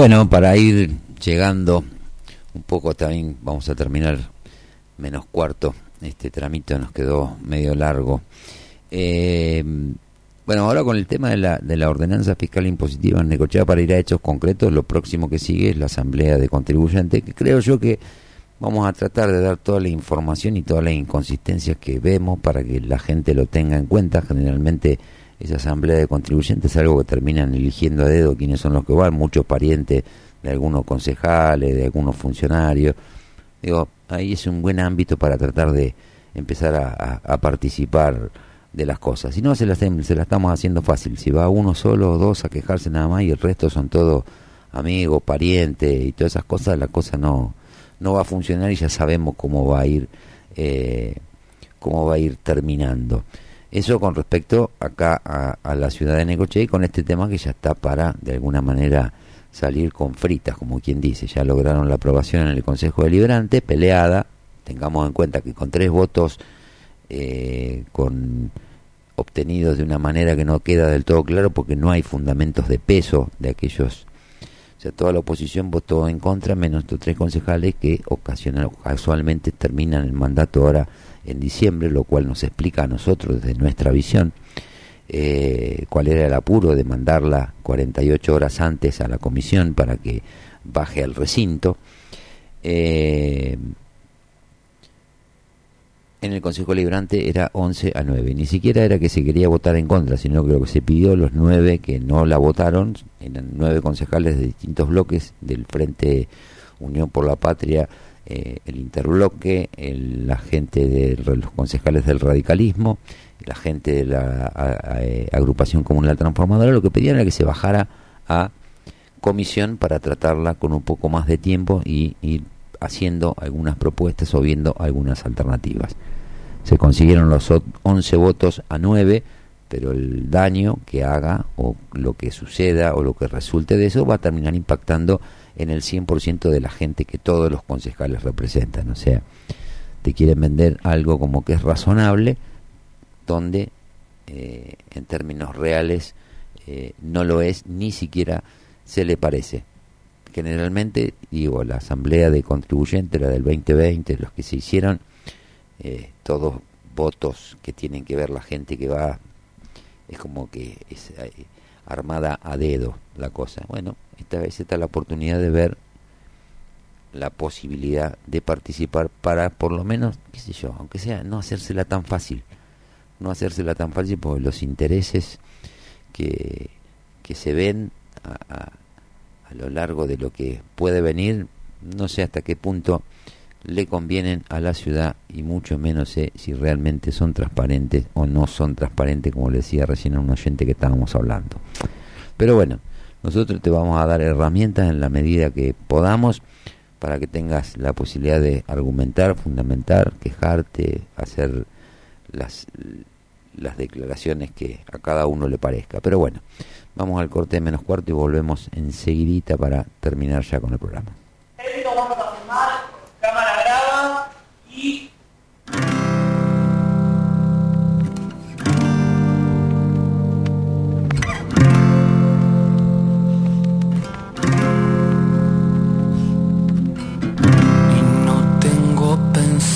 Bueno, para ir llegando un poco también, vamos a terminar menos cuarto. Este tramito nos quedó medio largo. Eh, bueno, ahora con el tema de la, de la ordenanza fiscal impositiva en Necochea para ir a hechos concretos, lo próximo que sigue es la asamblea de contribuyentes, que creo yo que vamos a tratar de dar toda la información y todas las inconsistencias que vemos para que la gente lo tenga en cuenta. Generalmente esa asamblea de contribuyentes es algo que terminan eligiendo a dedo quiénes son los que van, muchos parientes de algunos concejales, de algunos funcionarios. Digo, ahí es un buen ámbito para tratar de empezar a, participar de las cosas. Si no, se la, se la estamos haciendo fácil. Si va uno solo o dos a quejarse nada más y el resto son todos amigos, parientes y todas esas cosas, la cosa no, no va a funcionar y ya sabemos cómo va a ir, eh, cómo va a ir terminando. Eso con respecto acá a, a la ciudad de Necochea y con este tema que ya está para, de alguna manera, salir con fritas, como quien dice. Ya lograron la aprobación en el Consejo Deliberante, peleada. Tengamos en cuenta que con tres votos, eh, con obtenidos de una manera que no queda del todo claro porque no hay fundamentos de peso de aquellos. O sea, toda la oposición votó en contra, menos los tres concejales que ocasional, casualmente terminan el mandato ahora en diciembre, lo cual nos explica a nosotros desde nuestra visión eh, cuál era el apuro de mandarla 48 horas antes a la comisión para que baje al recinto. Eh, en el Consejo Librante era 11 a 9. Ni siquiera era que se quería votar en contra, sino que lo que se pidió, los nueve que no la votaron, eran nueve concejales de distintos bloques, del Frente Unión por la Patria, eh, el Interbloque, el- la gente de los concejales del radicalismo, la gente de la eh, agrupación comunal transformadora, lo que pedían era que se bajara a comisión para tratarla con un poco más de tiempo y ir haciendo algunas propuestas o viendo algunas alternativas. Se consiguieron los o- 11 votos a 9, pero el daño que haga o lo que suceda o lo que resulte de eso va a terminar impactando en el 100% de la gente que todos los concejales representan. O sea, te quieren vender algo como que es razonable, donde eh, en términos reales eh, no lo es, ni siquiera se le parece. Generalmente, digo, la asamblea de contribuyentes, la del 2020, los que se hicieron, eh, todos votos que tienen que ver la gente que va, es como que es armada a dedo la cosa. Bueno, esta vez está la oportunidad de ver la posibilidad de participar para por lo menos, qué sé yo, aunque sea no hacérsela tan fácil, no hacérsela tan fácil porque los intereses que, que se ven a, a- a lo largo de lo que puede venir, no sé hasta qué punto le convienen a la ciudad y mucho menos sé si realmente son transparentes o no son transparentes, como le decía recién a un oyente que estábamos hablando. Pero bueno, nosotros te vamos a dar herramientas en la medida que podamos para que tengas la posibilidad de argumentar, fundamentar, quejarte, hacer las, las declaraciones que a cada uno le parezca. Pero bueno, vamos al corte de menos cuarto y volvemos enseguidita para terminar ya con el programa.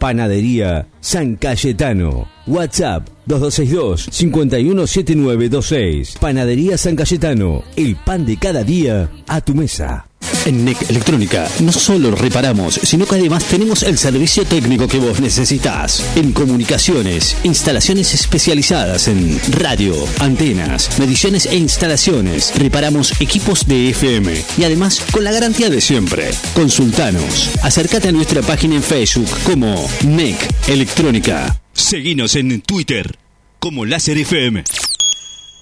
Panadería San Cayetano. WhatsApp 2262-517926. Panadería San Cayetano. El pan de cada día a tu mesa. En NEC Electrónica no solo reparamos, sino que además tenemos el servicio técnico que vos necesitas. En comunicaciones, instalaciones especializadas en radio, antenas, mediciones e instalaciones. Reparamos equipos de FM y además con la garantía de siempre. Consultanos. Acércate a nuestra página en Facebook como NEC Electrónica. Seguinos en Twitter como Láser FM.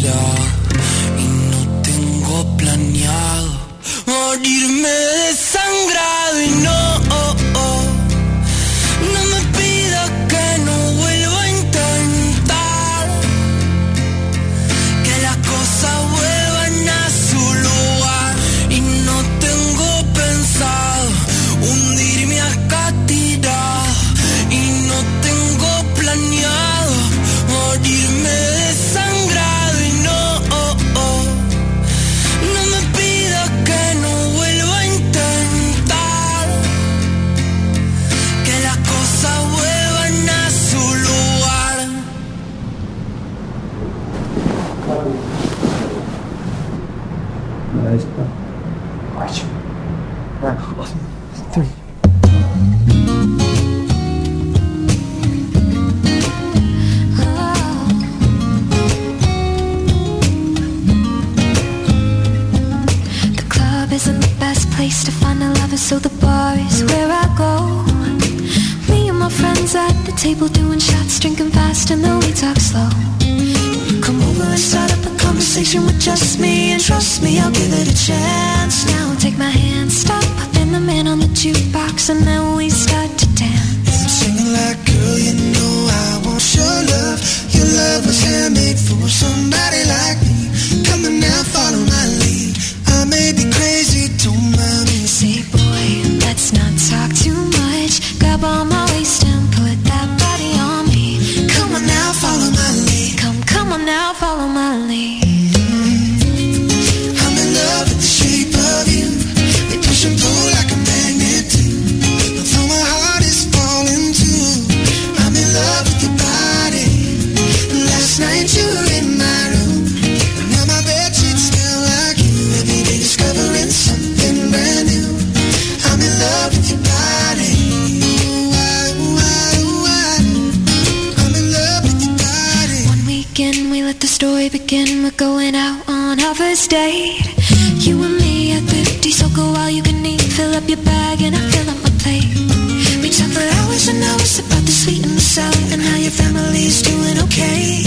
Y no tengo planeado morirme desangrado. Y no, so the bar is where I go. Me and my friends at the table doing shots, drinking fast, and then we talk slow. Come over and start up a conversation with just me, and trust me, I'll give it a chance. Now take my hand, stop, and the man on the jukebox, and then we start to dance. I'm singing like, girl, you know I want your love. Your love was handmade for somebody like me. Come on now, follow my lead. I may be let's not talk too much. Story. We're going out on our first date. You and me at 50, so go all you can eat. Fill up your bag and I fill up my plate. We talk for hours and hours about the sweet and the sour and how your family's doing okay.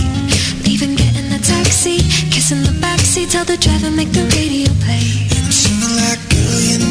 Even getting a taxi, kissing the backseat, tell the driver make the radio play. I'm singing like, girl, you know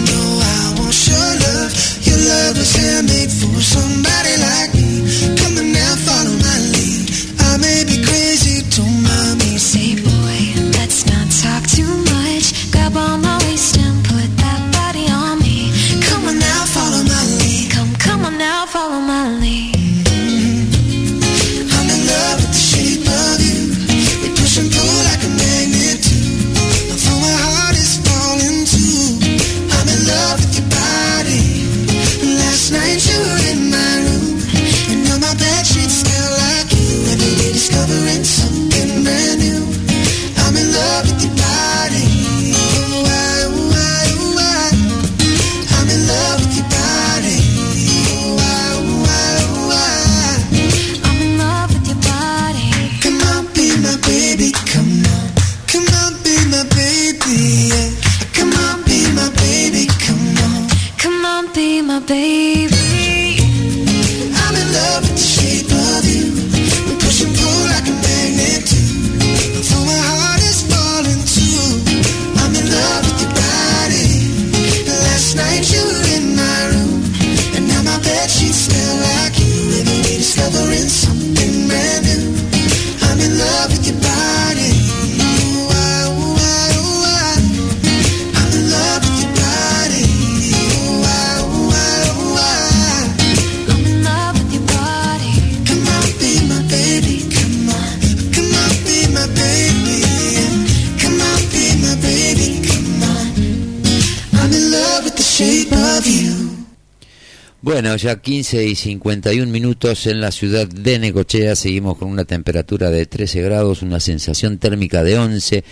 15 y 51 minutos en la ciudad de Necochea, seguimos con una temperatura de 13 grados, una sensación térmica de 11,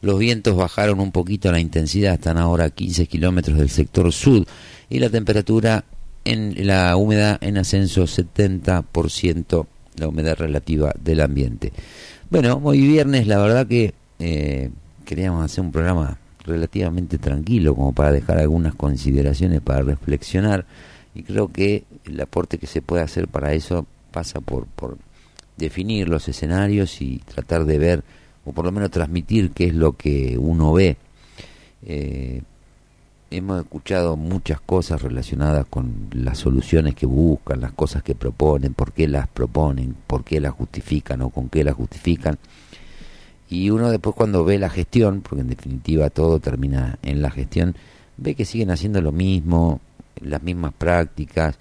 los vientos bajaron un poquito la intensidad, están ahora a 15 kilómetros del sector sur y la temperatura en la humedad en ascenso 70%, la humedad relativa del ambiente. Bueno, hoy viernes la verdad que eh, queríamos hacer un programa relativamente tranquilo como para dejar algunas consideraciones para reflexionar y creo que el aporte que se puede hacer para eso pasa por, por definir los escenarios y tratar de ver o por lo menos transmitir qué es lo que uno ve. Eh, hemos escuchado muchas cosas relacionadas con las soluciones que buscan, las cosas que proponen, por qué las proponen, por qué las justifican o con qué las justifican. Y uno después cuando ve la gestión, porque en definitiva todo termina en la gestión, ve que siguen haciendo lo mismo, las mismas prácticas,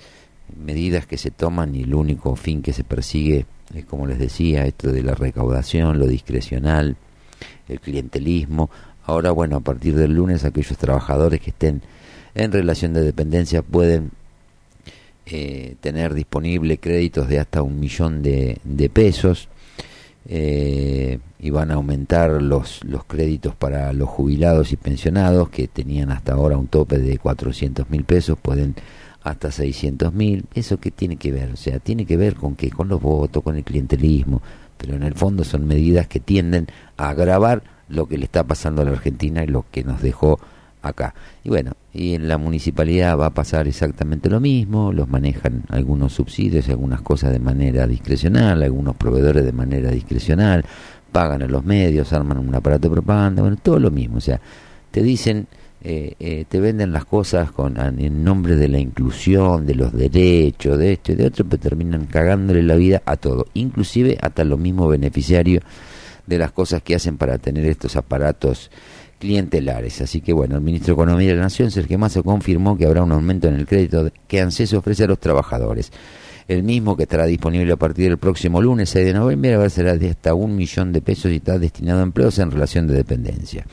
medidas que se toman y el único fin que se persigue es como les decía, esto de la recaudación, lo discrecional, el clientelismo. Ahora, bueno, a partir del lunes aquellos trabajadores que estén en relación de dependencia pueden eh, tener disponible créditos de hasta un millón de, de pesos. Eh, y van a aumentar los, los créditos para los jubilados y pensionados que tenían hasta ahora un tope de 400 mil pesos, pueden hasta 600 mil. ¿Eso qué tiene que ver? O sea, tiene que ver con que con los votos, con el clientelismo, pero en el fondo son medidas que tienden a agravar lo que le está pasando a la Argentina y lo que nos dejó acá. Y bueno, y en la municipalidad va a pasar exactamente lo mismo, los manejan algunos subsidios y algunas cosas de manera discrecional, algunos proveedores de manera discrecional, pagan a los medios, arman un aparato de propaganda, bueno, todo lo mismo, o sea, te dicen, eh, eh, te venden las cosas con en nombre de la inclusión, de los derechos, de esto y de otro, pero terminan cagándole la vida a todo, inclusive hasta los mismos beneficiarios de las cosas que hacen para tener estos aparatos clientelares. Así que bueno, el ministro de Economía de la Nación, Sergio Massa, confirmó que habrá un aumento en el crédito que ANSES ofrece a los trabajadores. El mismo que estará disponible a partir del próximo lunes 6 de noviembre será de hasta un millón de pesos y está destinado a empleos en relación de dependencia.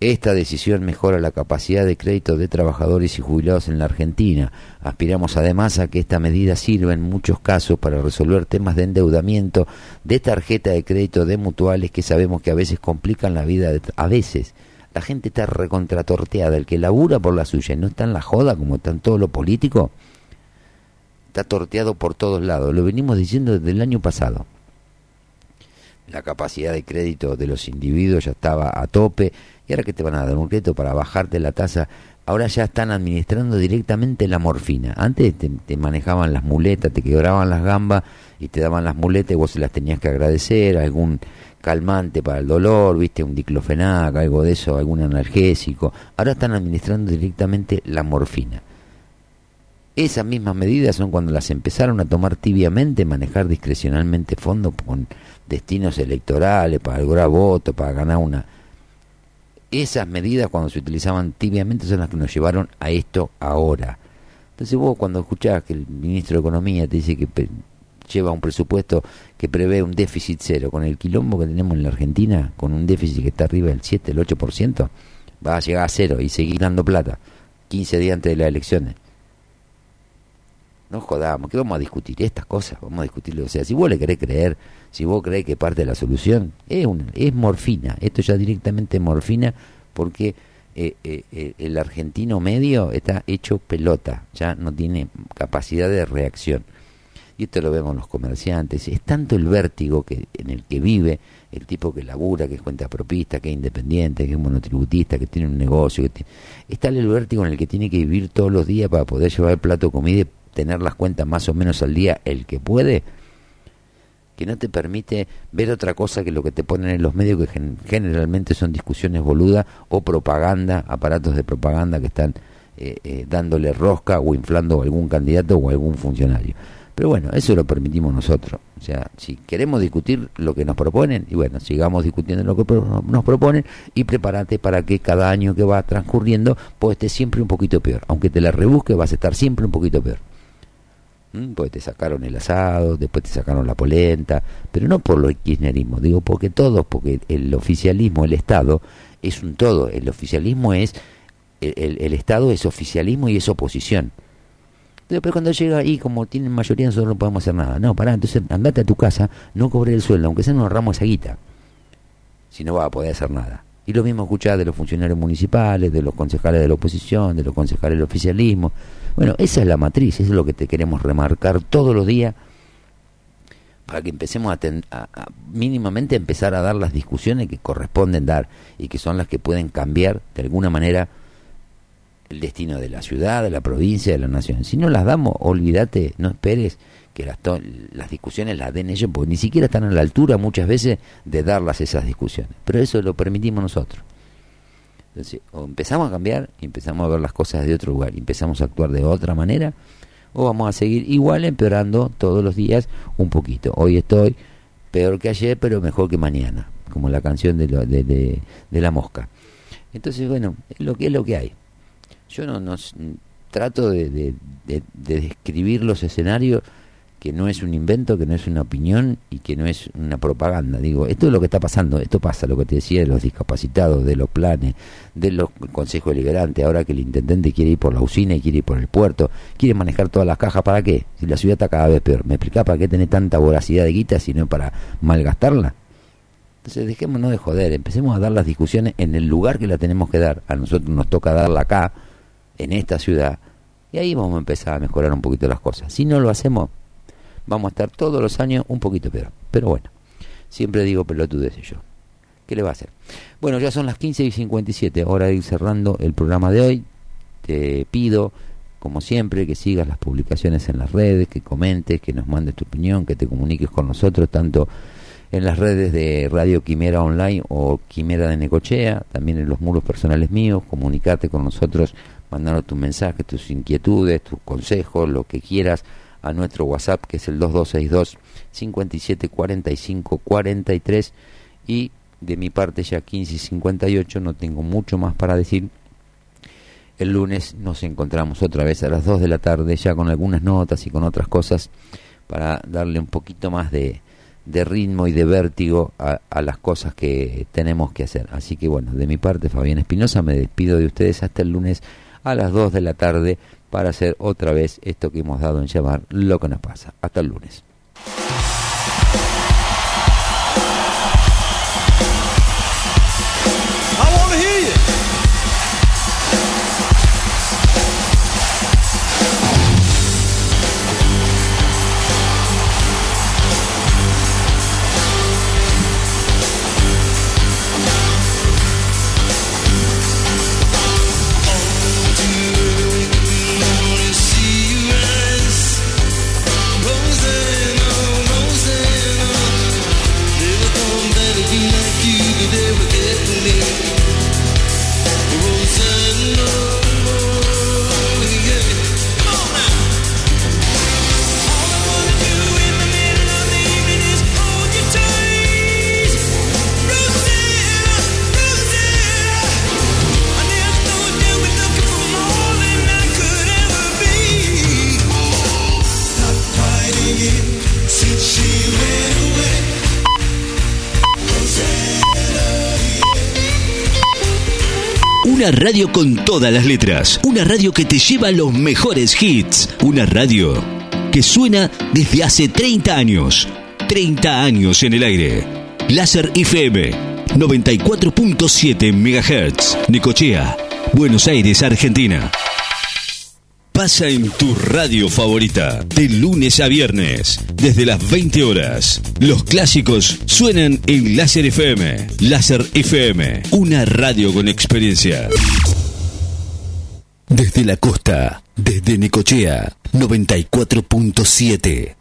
Esta decisión mejora la capacidad de crédito de trabajadores y jubilados en la Argentina. Aspiramos además a que esta medida sirva en muchos casos para resolver temas de endeudamiento, de tarjeta de crédito, de mutuales que sabemos que a veces complican la vida. De a veces la gente está recontratorteada. El que labura por la suya no está en la joda como están todos los políticos, está torteado por todos lados. Lo venimos diciendo desde el año pasado. La capacidad de crédito de los individuos ya estaba a tope y ahora que te van a dar un crédito para bajarte la tasa, ahora ya están administrando directamente la morfina. Antes te, te manejaban las muletas, te quebraban las gambas y te daban las muletas y vos se las tenías que agradecer, algún calmante para el dolor, viste, un diclofenac, algo de eso, algún analgésico. Ahora están administrando directamente la morfina. Esas mismas medidas son cuando las empezaron a tomar tibiamente, manejar discrecionalmente fondos con destinos electorales, para lograr votos, para ganar una... Esas medidas cuando se utilizaban tibiamente son las que nos llevaron a esto ahora. Entonces vos cuando escuchás que el ministro de Economía te dice que lleva un presupuesto que prevé un déficit cero, con el quilombo que tenemos en la Argentina, con un déficit que está arriba del 7, el 8%, va a llegar a cero y seguir dando plata 15 días antes de las elecciones. No jodamos, ¿qué vamos a discutir? Estas cosas, vamos a discutirlo. O sea, si vos le querés creer, si vos creés que parte de la solución, es, una, es morfina. Esto ya directamente es morfina porque eh, eh, eh, el argentino medio está hecho pelota, ya no tiene capacidad de reacción. Y esto lo vemos los comerciantes. Es tanto el vértigo que en el que vive el tipo que labura, que es cuenta propista, que es independiente, que es monotributista, que tiene un negocio. Que tiene... Es tal el vértigo en el que tiene que vivir todos los días para poder llevar el plato de comida y tener las cuentas más o menos al día, el que puede, que no te permite ver otra cosa que lo que te ponen en los medios, que gen- generalmente son discusiones boludas o propaganda, aparatos de propaganda que están eh, eh, dándole rosca o inflando a algún candidato o a algún funcionario. Pero bueno, eso lo permitimos nosotros. O sea, si queremos discutir lo que nos proponen, y bueno, sigamos discutiendo lo que nos proponen y prepárate para que cada año que va transcurriendo, pues estés siempre un poquito peor. Aunque te la rebusques, vas a estar siempre un poquito peor. ¿Mm? Pues te sacaron el asado, después te sacaron la polenta, pero no por lo kirchnerismo, digo porque todos, porque el oficialismo, el Estado, es un todo. El oficialismo es, el- el Estado es oficialismo y es oposición. Después cuando llega ahí, como tienen mayoría, nosotros no podemos hacer nada. No, pará, entonces andate a tu casa, no cobré el sueldo, aunque sea no ahorramos esa guita. Si no vas a poder hacer nada. Y lo mismo escuchar de los funcionarios municipales, de los concejales de la oposición, de los concejales del oficialismo. Bueno, esa es la matriz, eso es lo que te queremos remarcar todos los días para que empecemos a, ten- a- a mínimamente empezar a dar las discusiones que corresponden dar y que son las que pueden cambiar de alguna manera el destino de la ciudad, de la provincia, de la nación. Si no las damos, olvídate, no esperes que las, las discusiones las den ellos, porque ni siquiera están a la altura muchas veces de darlas esas discusiones. Pero eso lo permitimos nosotros. Entonces, o empezamos a cambiar y empezamos a ver las cosas de otro lugar y empezamos a actuar de otra manera, o vamos a seguir igual empeorando todos los días un poquito. Hoy estoy peor que ayer, pero mejor que mañana, como la canción de, lo- de, de- de la mosca. Entonces, bueno, es lo que es lo que hay. Yo no, no trato de- de describir los escenarios que no es un invento, que no es una opinión y que no es una propaganda. Digo, esto es lo que está pasando, esto pasa, lo que te decía de los discapacitados, de los planes, de los consejos deliberantes, ahora que el intendente quiere ir por la usina y quiere ir por el puerto, quiere manejar todas las cajas, ¿para qué? Si la ciudad está cada vez peor. ¿Me explicás para qué tener tanta voracidad de guita si no para malgastarla? Entonces dejémonos de joder, empecemos a dar las discusiones en el lugar que la tenemos que dar. A nosotros nos toca darla acá, en esta ciudad, y ahí vamos a empezar a mejorar un poquito las cosas. Si no lo hacemos, vamos a estar todos los años un poquito peor. Pero bueno, siempre digo pelotudes yo. ¿Qué le va a hacer? Bueno, ya son las 15 y 57, hora de ir cerrando el programa de hoy. Te pido, como siempre, que sigas las publicaciones en las redes, que comentes, que nos mandes tu opinión, que te comuniques con nosotros, tanto en las redes de Radio Quimera Online o Quimera de Necochea, también en los muros personales míos, comunicarte con nosotros, mandarnos tus mensajes, tus inquietudes, tus consejos, lo que quieras a nuestro WhatsApp que es el 2262 5745 43 y de mi parte ya 15 y 58 no tengo mucho más para decir. El lunes nos encontramos otra vez a las 2 de la tarde ya con algunas notas y con otras cosas para darle un poquito más de, de ritmo y de vértigo a, a las cosas que tenemos que hacer. Así que bueno, de mi parte Fabián Espinosa me despido de ustedes hasta el lunes a las 2 de la tarde para hacer otra vez esto que hemos dado en llamar lo que nos pasa. Hasta el lunes. Una radio con todas las letras. Una radio que te lleva los mejores hits. Una radio que suena desde hace 30 años. 30 años en el aire. Láser FM 94.7 MHz. Necochea, Buenos Aires, Argentina. Pasa en tu radio favorita, de lunes a viernes, desde las 20 horas. Los clásicos suenan en Láser FM. Láser FM, una radio con experiencia. Desde la costa, desde Necochea, 94.7.